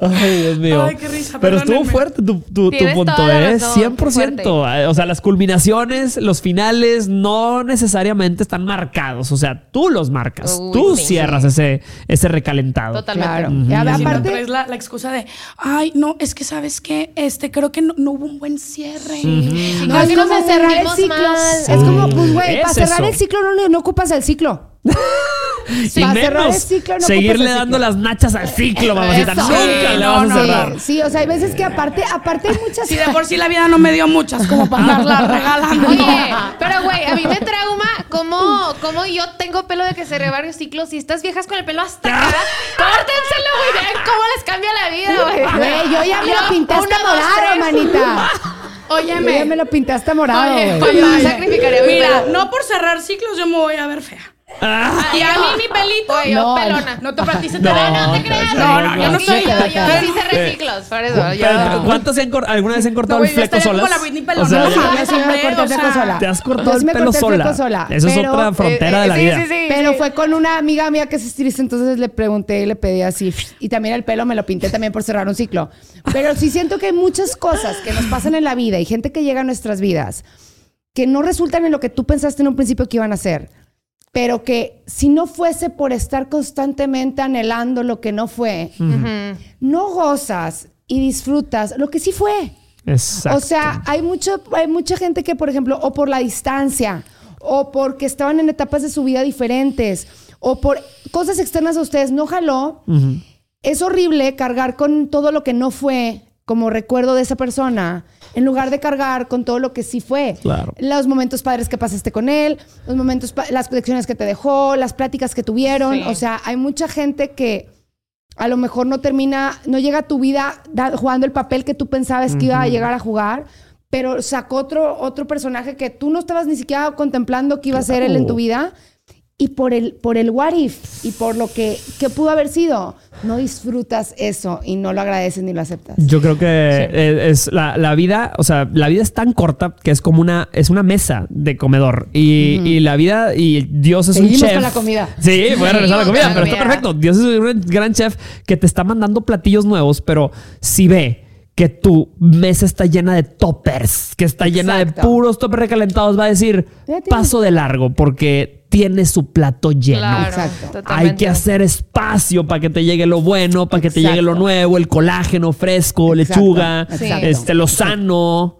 Speaker 1: Ay, Dios mío.
Speaker 2: Ay, qué risa,
Speaker 1: Pero estuvo fuerte tu, tu, tu punto, ¿eh?
Speaker 3: razón,
Speaker 1: 100%. O sea, las culminaciones, los finales no necesariamente están marcados. O sea, tú los marcas.
Speaker 3: Uy,
Speaker 1: tú
Speaker 3: sí,
Speaker 1: cierras ese, ese recalentado.
Speaker 3: Totalmente.
Speaker 4: Claro. Y a-
Speaker 2: Si no
Speaker 4: aparte,
Speaker 2: traes la, la excusa de, ay, no, es que sabes que este, creo que no, no hubo un buen cierre.
Speaker 4: no
Speaker 3: Casi
Speaker 4: es como cerrar el ciclo.
Speaker 3: mal.
Speaker 4: Es como, pues, güey,
Speaker 1: Es
Speaker 4: para cerrar
Speaker 1: eso.
Speaker 4: el ciclo no, no ocupas el ciclo.
Speaker 1: Y
Speaker 4: para cerrar
Speaker 1: menos
Speaker 4: el ciclo no
Speaker 1: seguirle dando las nachas al ciclo, mamacita.
Speaker 3: Eso.
Speaker 1: Nunca
Speaker 2: Sí,
Speaker 1: le
Speaker 2: no,
Speaker 1: vas a
Speaker 2: no,
Speaker 1: cerrar.
Speaker 4: Sí, sí, o sea, hay veces que aparte, aparte hay muchas
Speaker 2: Si de por sí la vida no me dio muchas como para andarla regalando.
Speaker 3: Oye, pero güey, a mí me trauma cómo, cómo yo tengo pelo de que cerré varios ciclos y estas viejas con el pelo hasta acá. Córtenselo, güey. Vean cómo les cambia la vida, güey.
Speaker 4: Güey, yo ya me lo pinté hasta morado, manita. Yo
Speaker 2: Óyeme.
Speaker 4: ya me lo pinté hasta morado,
Speaker 2: Oye, Mira, no por cerrar ciclos yo me voy a ver fea.
Speaker 1: Ah,
Speaker 2: Y a mí mi pelito.
Speaker 3: Güey, yo
Speaker 4: No,
Speaker 3: pelona.
Speaker 2: No te para ti se te
Speaker 1: No.
Speaker 3: No, no te creas.
Speaker 2: No, no, yo no
Speaker 3: Sí,
Speaker 2: soy-
Speaker 3: Yo, yo,
Speaker 4: Pero-
Speaker 3: sí cerré ciclos, por eso. Yo,
Speaker 1: pero, ¿Cuántas se han cor- alguna vez se han cortado
Speaker 2: No,
Speaker 1: el
Speaker 2: yo
Speaker 1: fleco solas?
Speaker 2: la Whitney Pelón,
Speaker 1: O sea,
Speaker 2: mames.
Speaker 4: Yo sí me corté el fleco sola.
Speaker 1: Te has
Speaker 4: Yo
Speaker 1: cortado
Speaker 4: sí
Speaker 1: el
Speaker 4: me
Speaker 1: pelo sola.
Speaker 4: fleco sola.
Speaker 1: Eso es otra frontera de la
Speaker 3: sí,
Speaker 1: vida.
Speaker 3: sí, sí.
Speaker 4: Pero
Speaker 3: sí.
Speaker 4: fue con una amiga mía que es estilista, entonces le pregunté y le pedí así. Y también el pelo me lo pinté también por cerrar un ciclo. Pero sí siento que hay muchas cosas que nos pasan en la vida y gente que llega a nuestras vidas que no resultan en lo que tú pensaste en un principio que iban a ser. Pero que si no fuese por estar constantemente anhelando lo que no fue, no gozas y disfrutas lo que sí fue.
Speaker 1: Exacto.
Speaker 4: O sea, hay, mucho, hay mucha gente que, por ejemplo, o por la distancia, o porque estaban en etapas de su vida diferentes, o por cosas externas a ustedes, no jaló. Es horrible cargar con todo lo que no fue como recuerdo de esa persona, en lugar de cargar con todo lo que sí fue.
Speaker 1: Claro.
Speaker 4: Los momentos padres que pasaste con él, los momentos, las lecciones que te dejó, las pláticas que tuvieron.
Speaker 3: Sí.
Speaker 4: O sea, hay mucha gente que a lo mejor no termina, no llega a tu vida da- jugando el papel que tú pensabas que iba a llegar a jugar, pero sacó otro, otro personaje que tú no estabas ni siquiera contemplando que iba a ser él en tu vida. Y por el, por el what if y por lo que, que pudo haber sido, no disfrutas eso y no lo agradeces ni lo aceptas.
Speaker 1: Yo creo que eh, es la, la vida, o sea, la vida es tan corta que es como una, es una mesa de comedor. Y, y la vida, y Dios es
Speaker 4: Seguimos
Speaker 1: un chef.
Speaker 4: con la comida.
Speaker 1: Sí, voy a regresar a la comida, pero está
Speaker 3: comida.
Speaker 1: perfecto. Dios es un gran chef que te está mandando platillos nuevos, pero si ve que tu mesa está llena de toppers, que está llena de puros toppers recalentados, va a decir paso de largo porque tiene su plato lleno.
Speaker 3: Claro,
Speaker 4: Exacto.
Speaker 1: Hay que hacer espacio para que te llegue lo bueno, para que te llegue lo nuevo, el colágeno fresco,
Speaker 4: Exacto,
Speaker 1: lechuga,
Speaker 4: exacto.
Speaker 1: este, lo sano.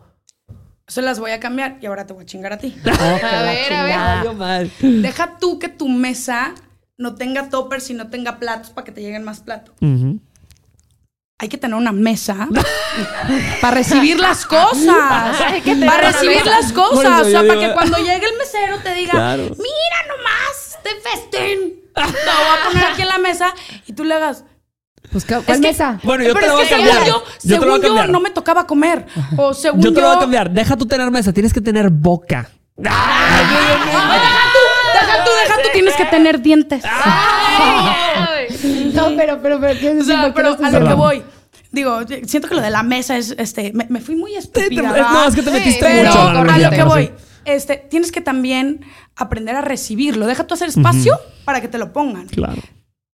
Speaker 2: Se las voy a cambiar y ahora te voy a chingar a ti.
Speaker 4: Oh,
Speaker 3: A ver, a ver.
Speaker 2: Deja tú que tu mesa no tenga toppers y no tenga platos para que te lleguen más platos. Hay que tener una mesa para recibir las cosas.
Speaker 3: Hay que tener
Speaker 2: Para recibir las cosas.
Speaker 1: eso
Speaker 2: O sea, para
Speaker 1: digo-
Speaker 2: que cuando llegue el mesero te diga,
Speaker 1: Claro.
Speaker 2: mira nomás, este festín. Te lo voy a poner aquí en la mesa y tú le hagas.
Speaker 4: Pues, ¿cuál
Speaker 2: Es que-
Speaker 4: mesa?
Speaker 1: Bueno, yo te lo voy a cambiar.
Speaker 2: según yo,
Speaker 1: Yo te lo voy a
Speaker 2: según yo,
Speaker 1: cambiar.
Speaker 2: no me tocaba comer. O según
Speaker 1: Yo te lo voy a cambiar. Deja tú tener mesa, tienes que tener boca.
Speaker 2: Tú, tienes que tener dientes.
Speaker 3: Ay,
Speaker 4: No, pero, pero, pero, ¿qué
Speaker 2: O sea,
Speaker 4: ¿Por qué
Speaker 2: pero a lo que voy. Digo, siento que lo de la mesa es, este, me, me fui muy estúpida.
Speaker 1: no, es que te metiste
Speaker 2: Pero
Speaker 1: mucho. la
Speaker 2: a lo que
Speaker 1: pero
Speaker 2: voy, este, tienes que también aprender a recibirlo. Deja tú hacer espacio para que te lo pongan.
Speaker 1: Claro.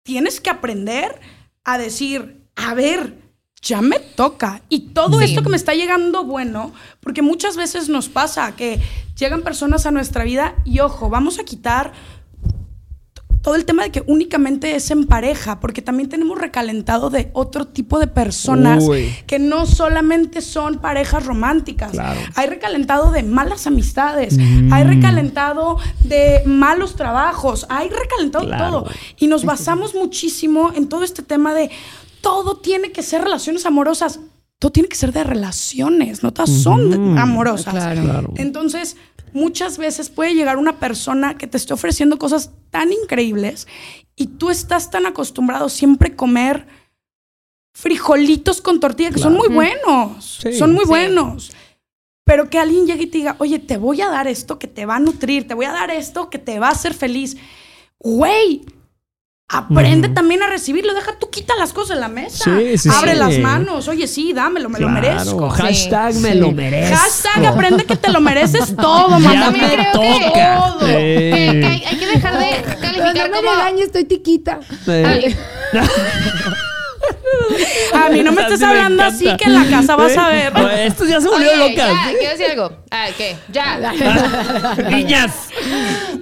Speaker 2: Tienes que aprender a decir, a ver, ya me toca. Y todo
Speaker 3: Sí.
Speaker 2: esto que me está llegando bueno, porque muchas veces nos pasa que llegan personas a nuestra vida y ojo, vamos a quitar todo el tema de que únicamente es en pareja, porque también tenemos recalentado de otro tipo de personas
Speaker 1: Uy.
Speaker 2: que no solamente son parejas románticas.
Speaker 1: Claro.
Speaker 2: Hay recalentado de malas amistades, hay recalentado de malos trabajos, hay recalentado de
Speaker 1: Claro.
Speaker 2: todo. Y nos basamos muchísimo en todo este tema de todo tiene que ser relaciones amorosas. Todo tiene que ser de relaciones, no todas son amorosas.
Speaker 4: Claro.
Speaker 1: Claro.
Speaker 2: Entonces, muchas veces puede llegar una persona que te esté ofreciendo cosas tan increíbles y tú estás tan acostumbrado siempre a comer frijolitos con tortilla, que son muy buenos,
Speaker 1: Sí.
Speaker 2: son muy
Speaker 3: Sí.
Speaker 2: buenos. Pero que alguien llegue y te diga, oye, te voy a dar esto que te va a nutrir, te voy a dar esto que te va a hacer feliz. Güey, Aprende también a recibirlo. Deja tú, quita las cosas en la mesa.
Speaker 1: Sí, sí,
Speaker 2: Abre
Speaker 1: sí.
Speaker 2: las manos. Oye, sí, dámelo, me lo merezco.
Speaker 1: Hashtag me
Speaker 4: Sí.
Speaker 1: lo merezco.
Speaker 2: Hashtag aprende que te lo mereces todo,
Speaker 1: Ya
Speaker 2: mamá.
Speaker 1: me
Speaker 3: creo que-
Speaker 1: toca.
Speaker 2: Todo.
Speaker 1: Sí.
Speaker 3: Que, que hay, hay que dejar de calificar
Speaker 4: no me
Speaker 3: como.
Speaker 4: regañes, estoy tiquita.
Speaker 2: A mí no me
Speaker 1: Así
Speaker 2: estés hablando así que en la casa vas a ver.
Speaker 1: Pues esto ya se volvió
Speaker 3: Oye,
Speaker 1: locas.
Speaker 3: ya, quiero decir algo. Ah, ¿qué? Ya.
Speaker 1: Niñas.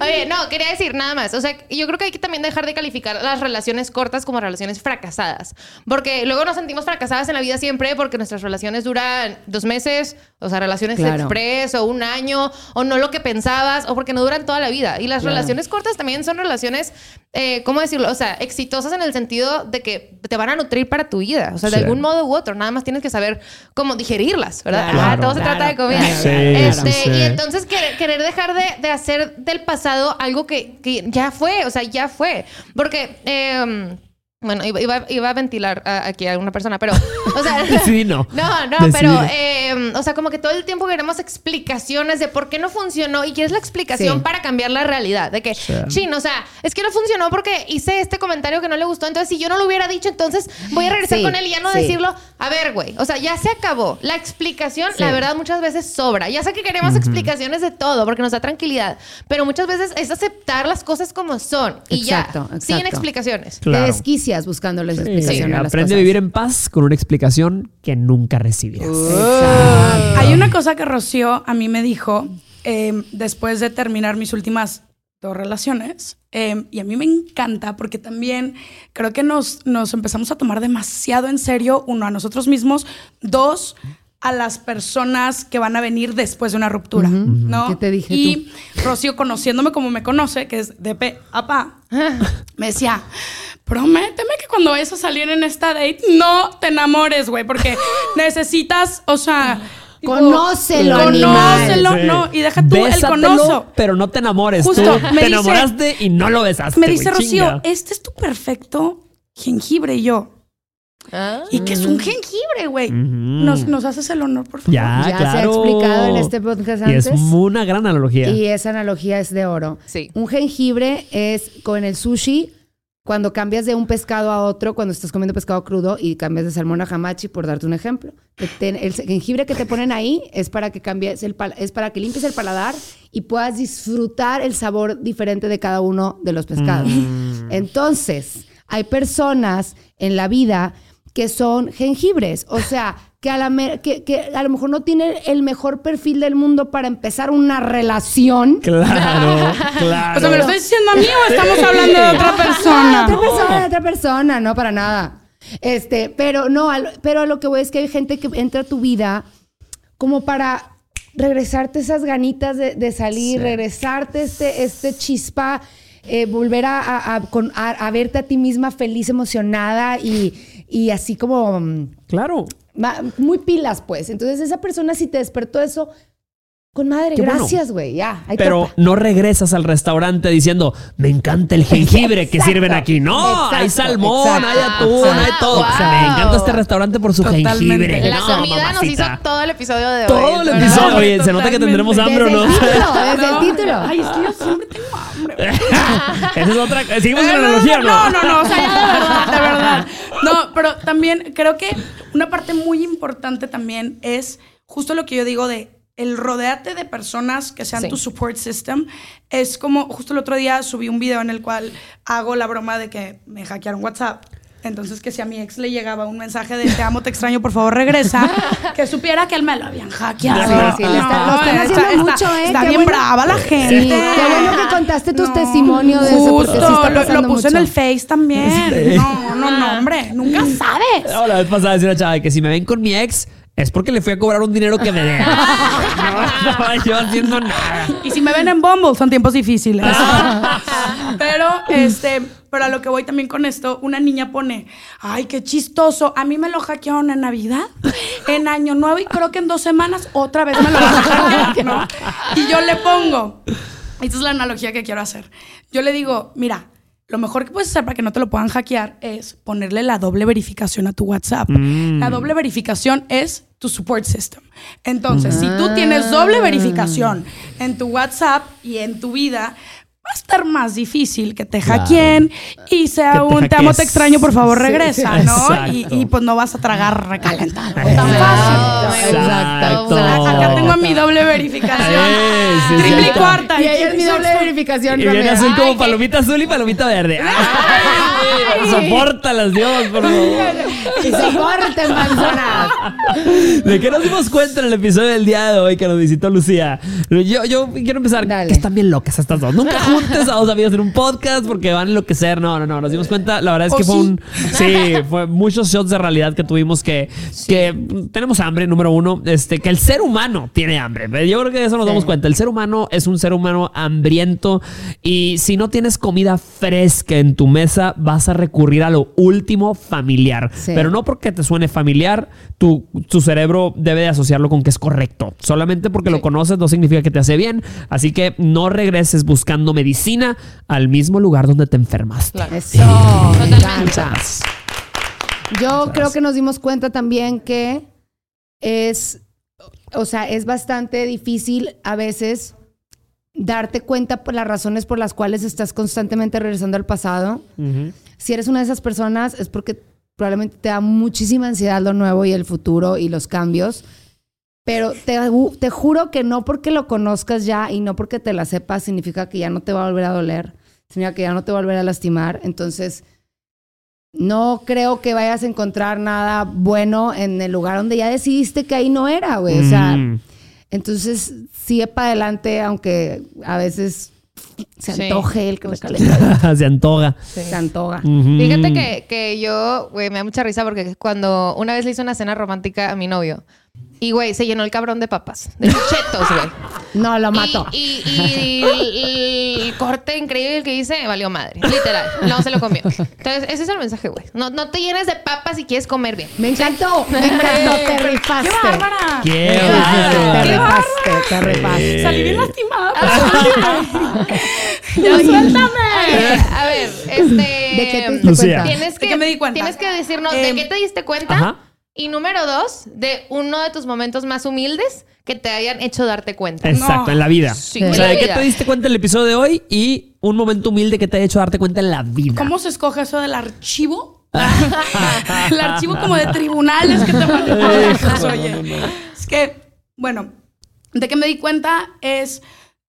Speaker 3: Oye, no, quería decir nada más. O sea, yo creo que hay que también dejar de calificar las relaciones cortas como relaciones fracasadas. Porque luego nos sentimos fracasadas en la vida siempre porque nuestras relaciones duran dos meses, o sea, relaciones
Speaker 4: Claro.
Speaker 3: express, o un año, o no lo que pensabas, o porque no duran toda la vida. Y las
Speaker 4: Claro.
Speaker 3: relaciones cortas también son relaciones, eh, ¿cómo decirlo? O sea, exitosas en el sentido de que te van a nutrir para tu vida. O sea, de
Speaker 1: Sí.
Speaker 3: algún modo u otro. Nada más tienes que saber cómo digerirlas, ¿verdad?
Speaker 4: Claro,
Speaker 3: Ah, todo se
Speaker 4: claro,
Speaker 3: trata de comida.
Speaker 4: claro,
Speaker 1: Sí,
Speaker 3: Este,
Speaker 1: sí, sí.
Speaker 3: Y entonces querer, querer dejar de, de hacer del pasado algo que, que ya fue, o sea, ya fue. Porque, eh, bueno, iba, iba- iba a ventilar a- aquí a una persona, pero, o sea...
Speaker 1: Decidí no.
Speaker 3: No, no, pero, eh, o sea, como que todo el tiempo queremos explicaciones de por qué no funcionó y quieres la explicación
Speaker 4: Sí.
Speaker 3: para cambiar la realidad. De que, chin, o sea, es que no funcionó porque hice este comentario que no le gustó. Entonces, si yo no lo hubiera dicho, entonces voy a regresar
Speaker 4: Sí,
Speaker 3: con él y ya no
Speaker 4: sí.
Speaker 3: decirlo. A ver, güey, o sea, ya se acabó. La explicación,
Speaker 4: Sí.
Speaker 3: la verdad, muchas veces sobra. Ya sé que queremos explicaciones de todo porque nos da tranquilidad, pero muchas veces es aceptar las cosas como son y
Speaker 4: Exacto,
Speaker 3: ya, sin explicaciones.
Speaker 1: Claro.
Speaker 4: Te desquicias buscándoles
Speaker 1: Sí,
Speaker 4: explicación a las
Speaker 1: aprende a vivir en paz con una explicación que nunca recibirás.
Speaker 4: Exacto.
Speaker 2: Hay una cosa que Rocío a mí me dijo eh, después de terminar mis últimas dos relaciones. eh, y a mí me encanta porque también creo que nos, nos empezamos a tomar demasiado en serio, uno, a nosotros mismos, dos, a las personas que van a venir después de una ruptura, ¿no?
Speaker 4: ¿Qué te dije
Speaker 2: y Rocío, conociéndome como me conoce, que es de pe a pa, me decía, prométeme que cuando vayas a salir en esta date no te enamores, güey, porque necesitas, o sea... tipo,
Speaker 4: Conócelo,
Speaker 2: Conócelo, no, y deja tú el conozo.
Speaker 1: pero no te enamores.
Speaker 2: Justo,
Speaker 1: Tú
Speaker 2: me
Speaker 1: te
Speaker 2: dice-
Speaker 1: enamoraste y no lo besaste.
Speaker 2: Me dice Rocío,
Speaker 1: chinga.
Speaker 2: este es tu perfecto jengibre y yo.
Speaker 3: Ah.
Speaker 2: ¿Y que es un jengibre, güey? Nos, nos haces el honor, por favor.
Speaker 1: Ya,
Speaker 4: Ya se ha
Speaker 1: claro.
Speaker 4: explicado en este podcast
Speaker 1: Y es
Speaker 4: antes.
Speaker 1: una gran analogía.
Speaker 4: Y esa analogía es de oro.
Speaker 3: Sí.
Speaker 4: Un jengibre es con el sushi, cuando cambias de un pescado a otro, cuando estás comiendo pescado crudo y cambias de salmón a hamachi, por darte un ejemplo. El jengibre que te ponen ahí es para que cambies el es para que limpies el paladar y puedas disfrutar el sabor diferente de cada uno de los pescados. Entonces, hay personas en la vida que son jengibres, o sea, que a, la me- que, que a lo mejor no tienen el mejor perfil del mundo para empezar una relación.
Speaker 1: Claro, claro.
Speaker 2: O sea, ¿me lo estás diciendo a mí o estamos hablando de otra persona?
Speaker 4: otra persona, otra persona, no para nada. Este, pero no, al- pero a lo que voy es que hay gente que entra a tu vida como para regresarte esas ganitas de, de salir, regresarte este, este chispa, eh, volver a, a- a- con- a- a verte a ti misma feliz, emocionada y, y así como mm,
Speaker 1: Claro.
Speaker 4: Muy pilas, pues. Entonces, esa persona si te despertó eso, con madre,
Speaker 1: Qué
Speaker 4: gracias, güey, ya. ahí
Speaker 1: Pero
Speaker 4: topa.
Speaker 1: no regresas al restaurante diciendo, me encanta el jengibre que sirven aquí. No, hay
Speaker 4: Exacto,
Speaker 1: salmón,
Speaker 4: exacto.
Speaker 1: hay atún, hay todo.
Speaker 3: wow.
Speaker 1: Me encanta este restaurante por su
Speaker 2: Totalmente.
Speaker 1: jengibre.
Speaker 3: La
Speaker 1: No,
Speaker 3: comida nos hizo todo el episodio de hoy.
Speaker 1: Todo el
Speaker 3: ¿verdad?
Speaker 1: episodio. Oye, se nota que tendremos hambre o no.
Speaker 4: el título, desde el título.
Speaker 2: Ay, es que yo siempre tengo hambre.
Speaker 1: Esa es otra. ¿Seguimos con
Speaker 2: Eh,
Speaker 1: la
Speaker 2: no,
Speaker 1: analogía o
Speaker 2: no,
Speaker 1: no?
Speaker 2: no, no, o sea, ya de verdad, de verdad. No, pero también creo que una parte muy importante también es justo lo que yo digo de el rodearte de personas que sean
Speaker 3: Sí.
Speaker 2: tu support system. Es como, justo el otro día subí un video en el cual hago la broma de que me hackearon WhatsApp. Entonces, que si a mi ex le llegaba un mensaje de te amo, te extraño, por favor regresa, que supiera que él me lo habían hackeado.
Speaker 4: Sí, sí, le está- lo están
Speaker 2: está-
Speaker 4: haciendo
Speaker 2: está-
Speaker 4: mucho, ¿eh?
Speaker 2: Está
Speaker 4: Qué
Speaker 2: bien
Speaker 4: bueno.
Speaker 2: brava la gente.
Speaker 4: Sí, qué bueno que contaste tus testimonios de eso, sí
Speaker 2: Justo,
Speaker 4: está
Speaker 2: lo- lo, puse en
Speaker 4: mucho.
Speaker 2: el Face también. No, no, no, hombre. Nunca sabes.
Speaker 1: No, la vez pasada decía una chava que si me ven con mi ex es porque le fui a cobrar un dinero que me dé. No, no, yo haciendo nada.
Speaker 2: Y si me ven en Bumble, son tiempos difíciles. pero, este, pero a lo que voy también con esto, una niña pone, ay, qué chistoso. A mí me lo hackearon en Navidad, en Año Nuevo y creo que en dos semanas otra vez me lo van a hackear, ¿no? Y yo le pongo, esta es la analogía que quiero hacer. Yo le digo, mira, lo mejor que puedes hacer para que no te lo puedan hackear es ponerle la doble verificación a tu WhatsApp. La doble verificación es tu support system. Entonces, si tú tienes doble verificación en tu WhatsApp y en tu vida, va a estar más difícil que te
Speaker 1: Claro.
Speaker 2: hackeen y sea
Speaker 1: Que
Speaker 2: un te amo, te extraño, por favor,
Speaker 1: Sí,
Speaker 2: regresa, ¿no? Y, y, pues no vas a tragar recalentado. Tan
Speaker 3: Exacto.
Speaker 2: fácil.
Speaker 1: Exacto.
Speaker 2: Acá tengo mi doble verificación.
Speaker 1: Sí,
Speaker 2: Triple y cuarta.
Speaker 4: Y ahí es mi doble verificación
Speaker 1: Y viene
Speaker 4: también.
Speaker 1: azul como
Speaker 3: Ay,
Speaker 1: palomita azul y palomita verde. Ay, Sopórtalas, Dios, por favor.
Speaker 4: Y soporten, manzanas.
Speaker 1: ¿De qué nos dimos cuenta en el episodio del día de hoy que nos visitó Lucía? Yo, yo quiero empezar.
Speaker 4: Dale.
Speaker 1: Que están bien locas estas dos. Nunca juntes a dos amigas en un podcast porque van a enloquecer. No, no, no. Nos dimos cuenta. La verdad es
Speaker 2: ¿O
Speaker 1: que fue
Speaker 2: sí?
Speaker 1: un. Sí, fue muchos shots de realidad que tuvimos que. Que tenemos hambre, número uno. Este, que el ser humano tiene hambre. Yo creo que de eso nos
Speaker 4: Sí.
Speaker 1: damos cuenta. El ser humano es un ser humano hambriento. Y si no tienes comida fresca en tu mesa, vas a recurrir a lo último familiar. Pero no porque te suene familiar, tu, tu cerebro debe de asociarlo con que es correcto. Solamente porque lo conoces no significa que te hace bien. Así que no regreses buscando medicina al mismo lugar donde te enfermaste.
Speaker 3: Claro.
Speaker 4: Eso. me
Speaker 3: Totalmente.
Speaker 4: encanta. Yo creo que nos dimos cuenta también que es, o sea, es bastante difícil a veces darte cuenta por las razones por las cuales estás constantemente regresando al pasado. Si eres una de esas personas es porque probablemente te da muchísima ansiedad lo nuevo y el futuro y los cambios. Pero te, te juro que no porque lo conozcas ya y no porque te la sepas significa que ya no te va a volver a doler, significa que ya no te va a volver a lastimar. Entonces, no creo que vayas a encontrar nada bueno en el lugar donde ya decidiste que ahí no era, güey. O sea,
Speaker 1: Mm.
Speaker 4: entonces sigue para adelante, aunque a veces se
Speaker 3: Sí.
Speaker 4: antoje el que recalenta.
Speaker 1: Se antoja.
Speaker 4: Se antoja.
Speaker 1: Ujú.
Speaker 3: Fíjate que, que yo, güey, me da mucha risa porque cuando una vez le hice una cena romántica a mi novio y, güey, se llenó el cabrón de papas, de chetos, güey.
Speaker 4: No, lo mato.
Speaker 3: Y, y- y el, el corte increíble que hice valió madre, literal. No se lo comió. Entonces, ese es el mensaje, güey. No, no te llenes de papas si quieres comer bien.
Speaker 4: Me encantó, me encantó, te rifaste.
Speaker 2: ¡Qué bárbara!
Speaker 1: ¡Qué
Speaker 4: Te
Speaker 1: bárbaro!
Speaker 4: rifaste, te rifaste.
Speaker 2: Salí bien lastimada. ya suéltame.
Speaker 3: A ver, este.
Speaker 4: ¿De qué te diste
Speaker 1: Lucía.
Speaker 4: cuenta?
Speaker 3: Tienes
Speaker 2: ¿De
Speaker 3: que,
Speaker 2: qué me di cuenta?
Speaker 3: Tienes que decirnos
Speaker 2: Em,
Speaker 3: de qué te diste cuenta.
Speaker 1: Ajá.
Speaker 3: Y número dos, de uno de tus momentos más humildes que te hayan hecho darte cuenta.
Speaker 1: Exacto,
Speaker 2: No.
Speaker 1: en la vida.
Speaker 3: Sí,
Speaker 1: o sea, ¿de qué te diste cuenta en el episodio de hoy? Y un momento humilde que te haya hecho darte cuenta en la vida.
Speaker 2: ¿Cómo se escoge eso del archivo? el archivo como de tribunales que te mandan. Pues, Oye, es que, bueno, de que me di cuenta es,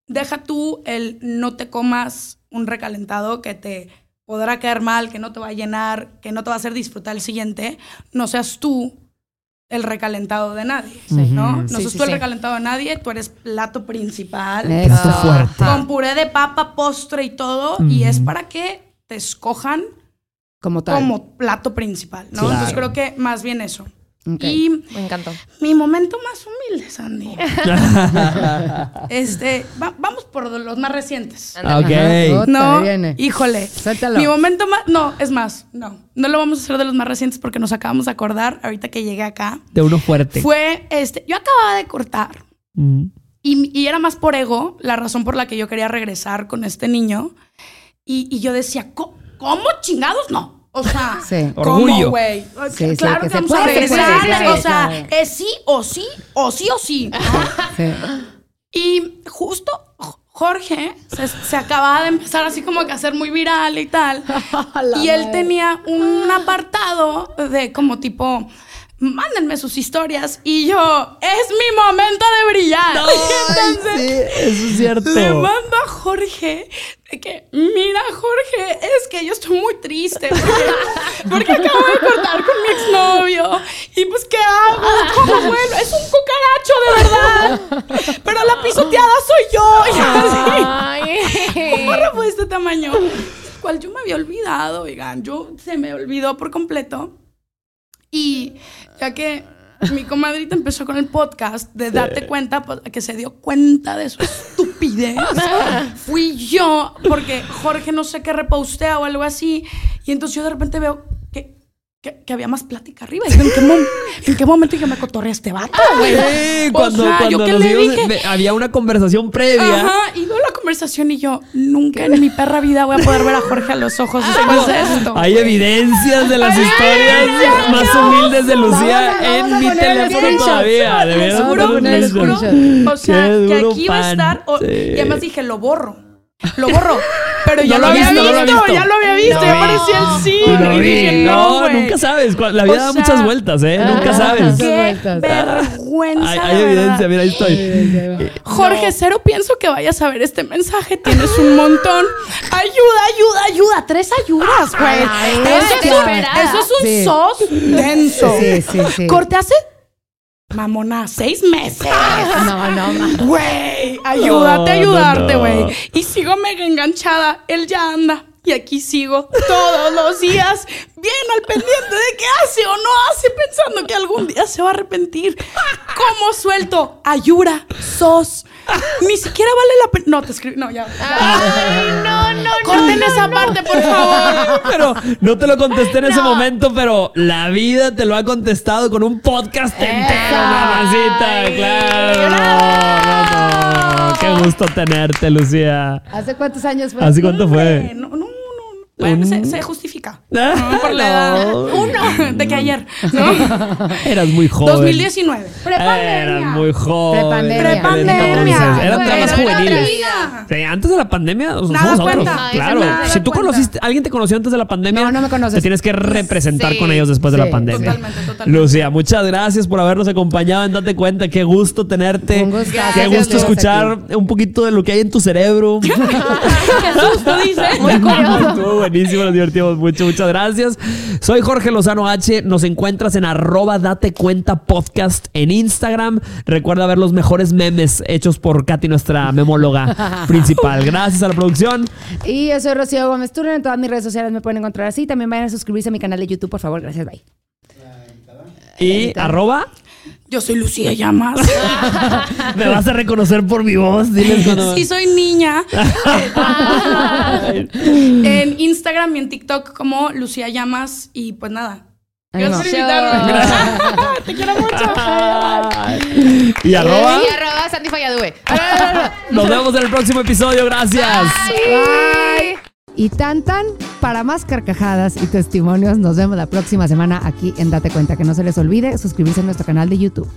Speaker 2: deja tú el no te comas un recalentado que te podrá caer mal, que no te va a llenar, que no te va a hacer disfrutar el siguiente. No seas tú el recalentado de nadie, ¿no? No
Speaker 3: Sí,
Speaker 2: seas
Speaker 3: sí,
Speaker 2: tú el
Speaker 3: sí.
Speaker 2: recalentado de nadie, tú eres plato principal
Speaker 4: Eso.
Speaker 1: Plato fuerte.
Speaker 2: con puré de papa, postre y todo, y es para que te escojan
Speaker 4: Como tal.
Speaker 2: como plato principal, ¿no?
Speaker 1: Claro.
Speaker 2: Entonces creo que más bien eso. Y
Speaker 3: Me encantó.
Speaker 2: mi momento más humilde, Sandy. este, va- vamos por los más recientes.
Speaker 3: Ándale.
Speaker 1: Ok.
Speaker 4: Puta,
Speaker 2: No,
Speaker 4: viene.
Speaker 2: híjole.
Speaker 4: Suéltalo.
Speaker 2: Mi momento más, no, es más, no, no lo vamos a hacer de los más recientes porque nos acabamos de acordar ahorita que llegué acá.
Speaker 1: De uno fuerte.
Speaker 2: Fue, este, yo acababa de cortar
Speaker 1: Mm.
Speaker 2: y, y era más por ego la razón por la que yo quería regresar con este niño. Y, y yo decía, "¿Co- ¿cómo chingados no? O sea,
Speaker 4: Sí.
Speaker 2: ¿cómo,
Speaker 1: Orgullo.
Speaker 2: güey?
Speaker 4: Sí, sí,
Speaker 2: claro
Speaker 4: que
Speaker 2: que,
Speaker 4: se
Speaker 2: vamos a
Speaker 4: puede, se
Speaker 2: regresar. o sea, es sí o sí, o sí o sí. Y justo Jorge se, se acababa de empezar así como que a hacer muy viral y tal. y él tenía un apartado de como tipo, mándenme sus historias. Y yo, es mi momento de brillar. Entonces
Speaker 1: eso es cierto.
Speaker 2: le mando a Jorge de que, mira Jorge, es que yo estoy muy triste porque, porque acabo de cortar con mi exnovio. Y pues, ¿qué hago? ¿Cómo vuelvo? Es un cucaracho de verdad. Pero la pisoteada soy yo. Y así. Un de este tamaño, el cual yo me había olvidado, oigan, yo se me olvidó por completo. Y ya que mi comadrita empezó con el podcast de darte cuenta, pues, que se dio cuenta de su estupidez, fui yo, porque Jorge no sé qué repostea o algo así, y entonces yo de repente veo que, había más plática arriba. Y digo, ¿en qué, mom- en qué momento dije, me cotorré a este vato, güey?
Speaker 1: Sí,
Speaker 2: O
Speaker 1: cuando,
Speaker 2: sea,
Speaker 1: cuando
Speaker 2: ¿yo qué
Speaker 1: nos
Speaker 2: le
Speaker 1: dimos-
Speaker 2: dije?
Speaker 1: ve- había una conversación previa.
Speaker 2: Ajá, y veo la conversación y yo, nunca en mi perra vida voy a poder ver a Jorge a los ojos después de esto.
Speaker 1: Hay evidencias de las historias más humildes de Lucía en mi teléfono todavía.
Speaker 2: Les
Speaker 1: Deberíamos
Speaker 2: juro, les juro. O sea, que aquí va a estar.
Speaker 1: Sí.
Speaker 2: Y además dije, lo borro. Lo borro. Pero ya
Speaker 1: No
Speaker 2: lo,
Speaker 1: lo
Speaker 2: había visto,
Speaker 1: no lo he visto.
Speaker 2: ya lo había visto,
Speaker 3: No.
Speaker 2: ya aparecía el sí.
Speaker 1: No,
Speaker 2: y dije, no,
Speaker 1: nunca sabes. La vida
Speaker 2: O
Speaker 1: da
Speaker 2: sea,
Speaker 1: muchas vueltas, ¿eh? Nunca sabes.
Speaker 4: qué-
Speaker 2: vergüenza.
Speaker 1: Hay, hay evidencia, mira, ahí estoy.
Speaker 2: Jorge, cero pienso que vayas a ver este mensaje. Tienes un montón. Ayuda, ayuda, ayuda. Tres ayudas, güey. Eso, es un- eso es un
Speaker 4: Sí.
Speaker 2: sos denso.
Speaker 4: Sí, sí, sí.
Speaker 2: Corte hace mamona, seis meses.
Speaker 4: No, no, ma.
Speaker 2: Güey, ayúdate a
Speaker 1: No,
Speaker 2: ayudarte,
Speaker 1: no,
Speaker 2: güey.
Speaker 1: no.
Speaker 2: Y sigo mega enganchada. Él ya anda. Y aquí sigo todos los días, bien al pendiente de qué hace o no hace, pensando que algún día se va a arrepentir. ¿Cómo suelto? Ayura, sos. Ni siquiera vale la pena. No, te escribí. No, ya.
Speaker 3: Ay, no, no, no.
Speaker 2: Corten esa parte, por favor.
Speaker 1: Pero no te lo contesté en ese
Speaker 2: No.
Speaker 1: momento, pero la vida te lo ha contestado con un podcast entero, mamacita.
Speaker 2: Ay,
Speaker 1: Claro. No, no. Qué gusto tenerte, Lucía.
Speaker 4: ¿Hace cuántos años fue?
Speaker 1: ¿Hace cuánto fue?
Speaker 2: No, se, se justifica.
Speaker 1: Ah,
Speaker 2: No, por la edad.
Speaker 1: no.
Speaker 2: Uno, de que ayer. ¿no?
Speaker 1: Eras muy joven.
Speaker 2: 2019.
Speaker 1: Eras muy joven.
Speaker 4: Prepandemia.
Speaker 2: Prepandemia.
Speaker 1: Eran
Speaker 3: Bueno,
Speaker 1: dramas juveniles. Sí, antes de la pandemia,
Speaker 2: Nada
Speaker 1: nosotros.
Speaker 2: cuenta.
Speaker 1: Claro.
Speaker 3: nada
Speaker 1: Si tú
Speaker 2: cuenta.
Speaker 1: conociste, alguien te conoció antes de la pandemia,
Speaker 4: No, no me conoces.
Speaker 1: Te tienes que representar
Speaker 3: Sí.
Speaker 1: con ellos después de la pandemia.
Speaker 2: Totalmente, totalmente.
Speaker 1: Lucía, muchas gracias por habernos acompañado en Date Cuenta. Qué gusto tenerte.
Speaker 4: Un gustazo.
Speaker 1: Qué gusto escuchar un poquito de lo que hay en tu cerebro.
Speaker 2: Qué susto, dice.
Speaker 3: Muy curioso.
Speaker 1: Buenísimo, nos divertimos mucho. Muchas gracias. Soy Jorge Lozano H. Nos encuentras en arroba Date Cuenta Podcast en Instagram. Recuerda ver los mejores memes hechos por Katy, nuestra memóloga principal. Gracias a la producción.
Speaker 4: Y yo soy Rocío Gómez Turner. En todas mis redes sociales me pueden encontrar así. También vayan a suscribirse a mi canal de YouTube, por favor. Gracias, bye.
Speaker 1: Y arroba.
Speaker 2: Yo soy Lucía Llamas.
Speaker 1: Me vas a reconocer por mi voz. Diles cuando.
Speaker 2: Sí, soy niña. en Instagram y en TikTok como Lucía Llamas. Y pues nada. Gracias por invitarme. Te quiero mucho.
Speaker 1: Y arroba.
Speaker 3: Y arroba Sandy Falladue.
Speaker 1: Nos vemos en el próximo episodio. Gracias.
Speaker 4: Bye. Y tan tan, para más carcajadas y testimonios, nos vemos la próxima semana aquí en Date Cuenta. Que no se les olvide suscribirse a nuestro canal de YouTube.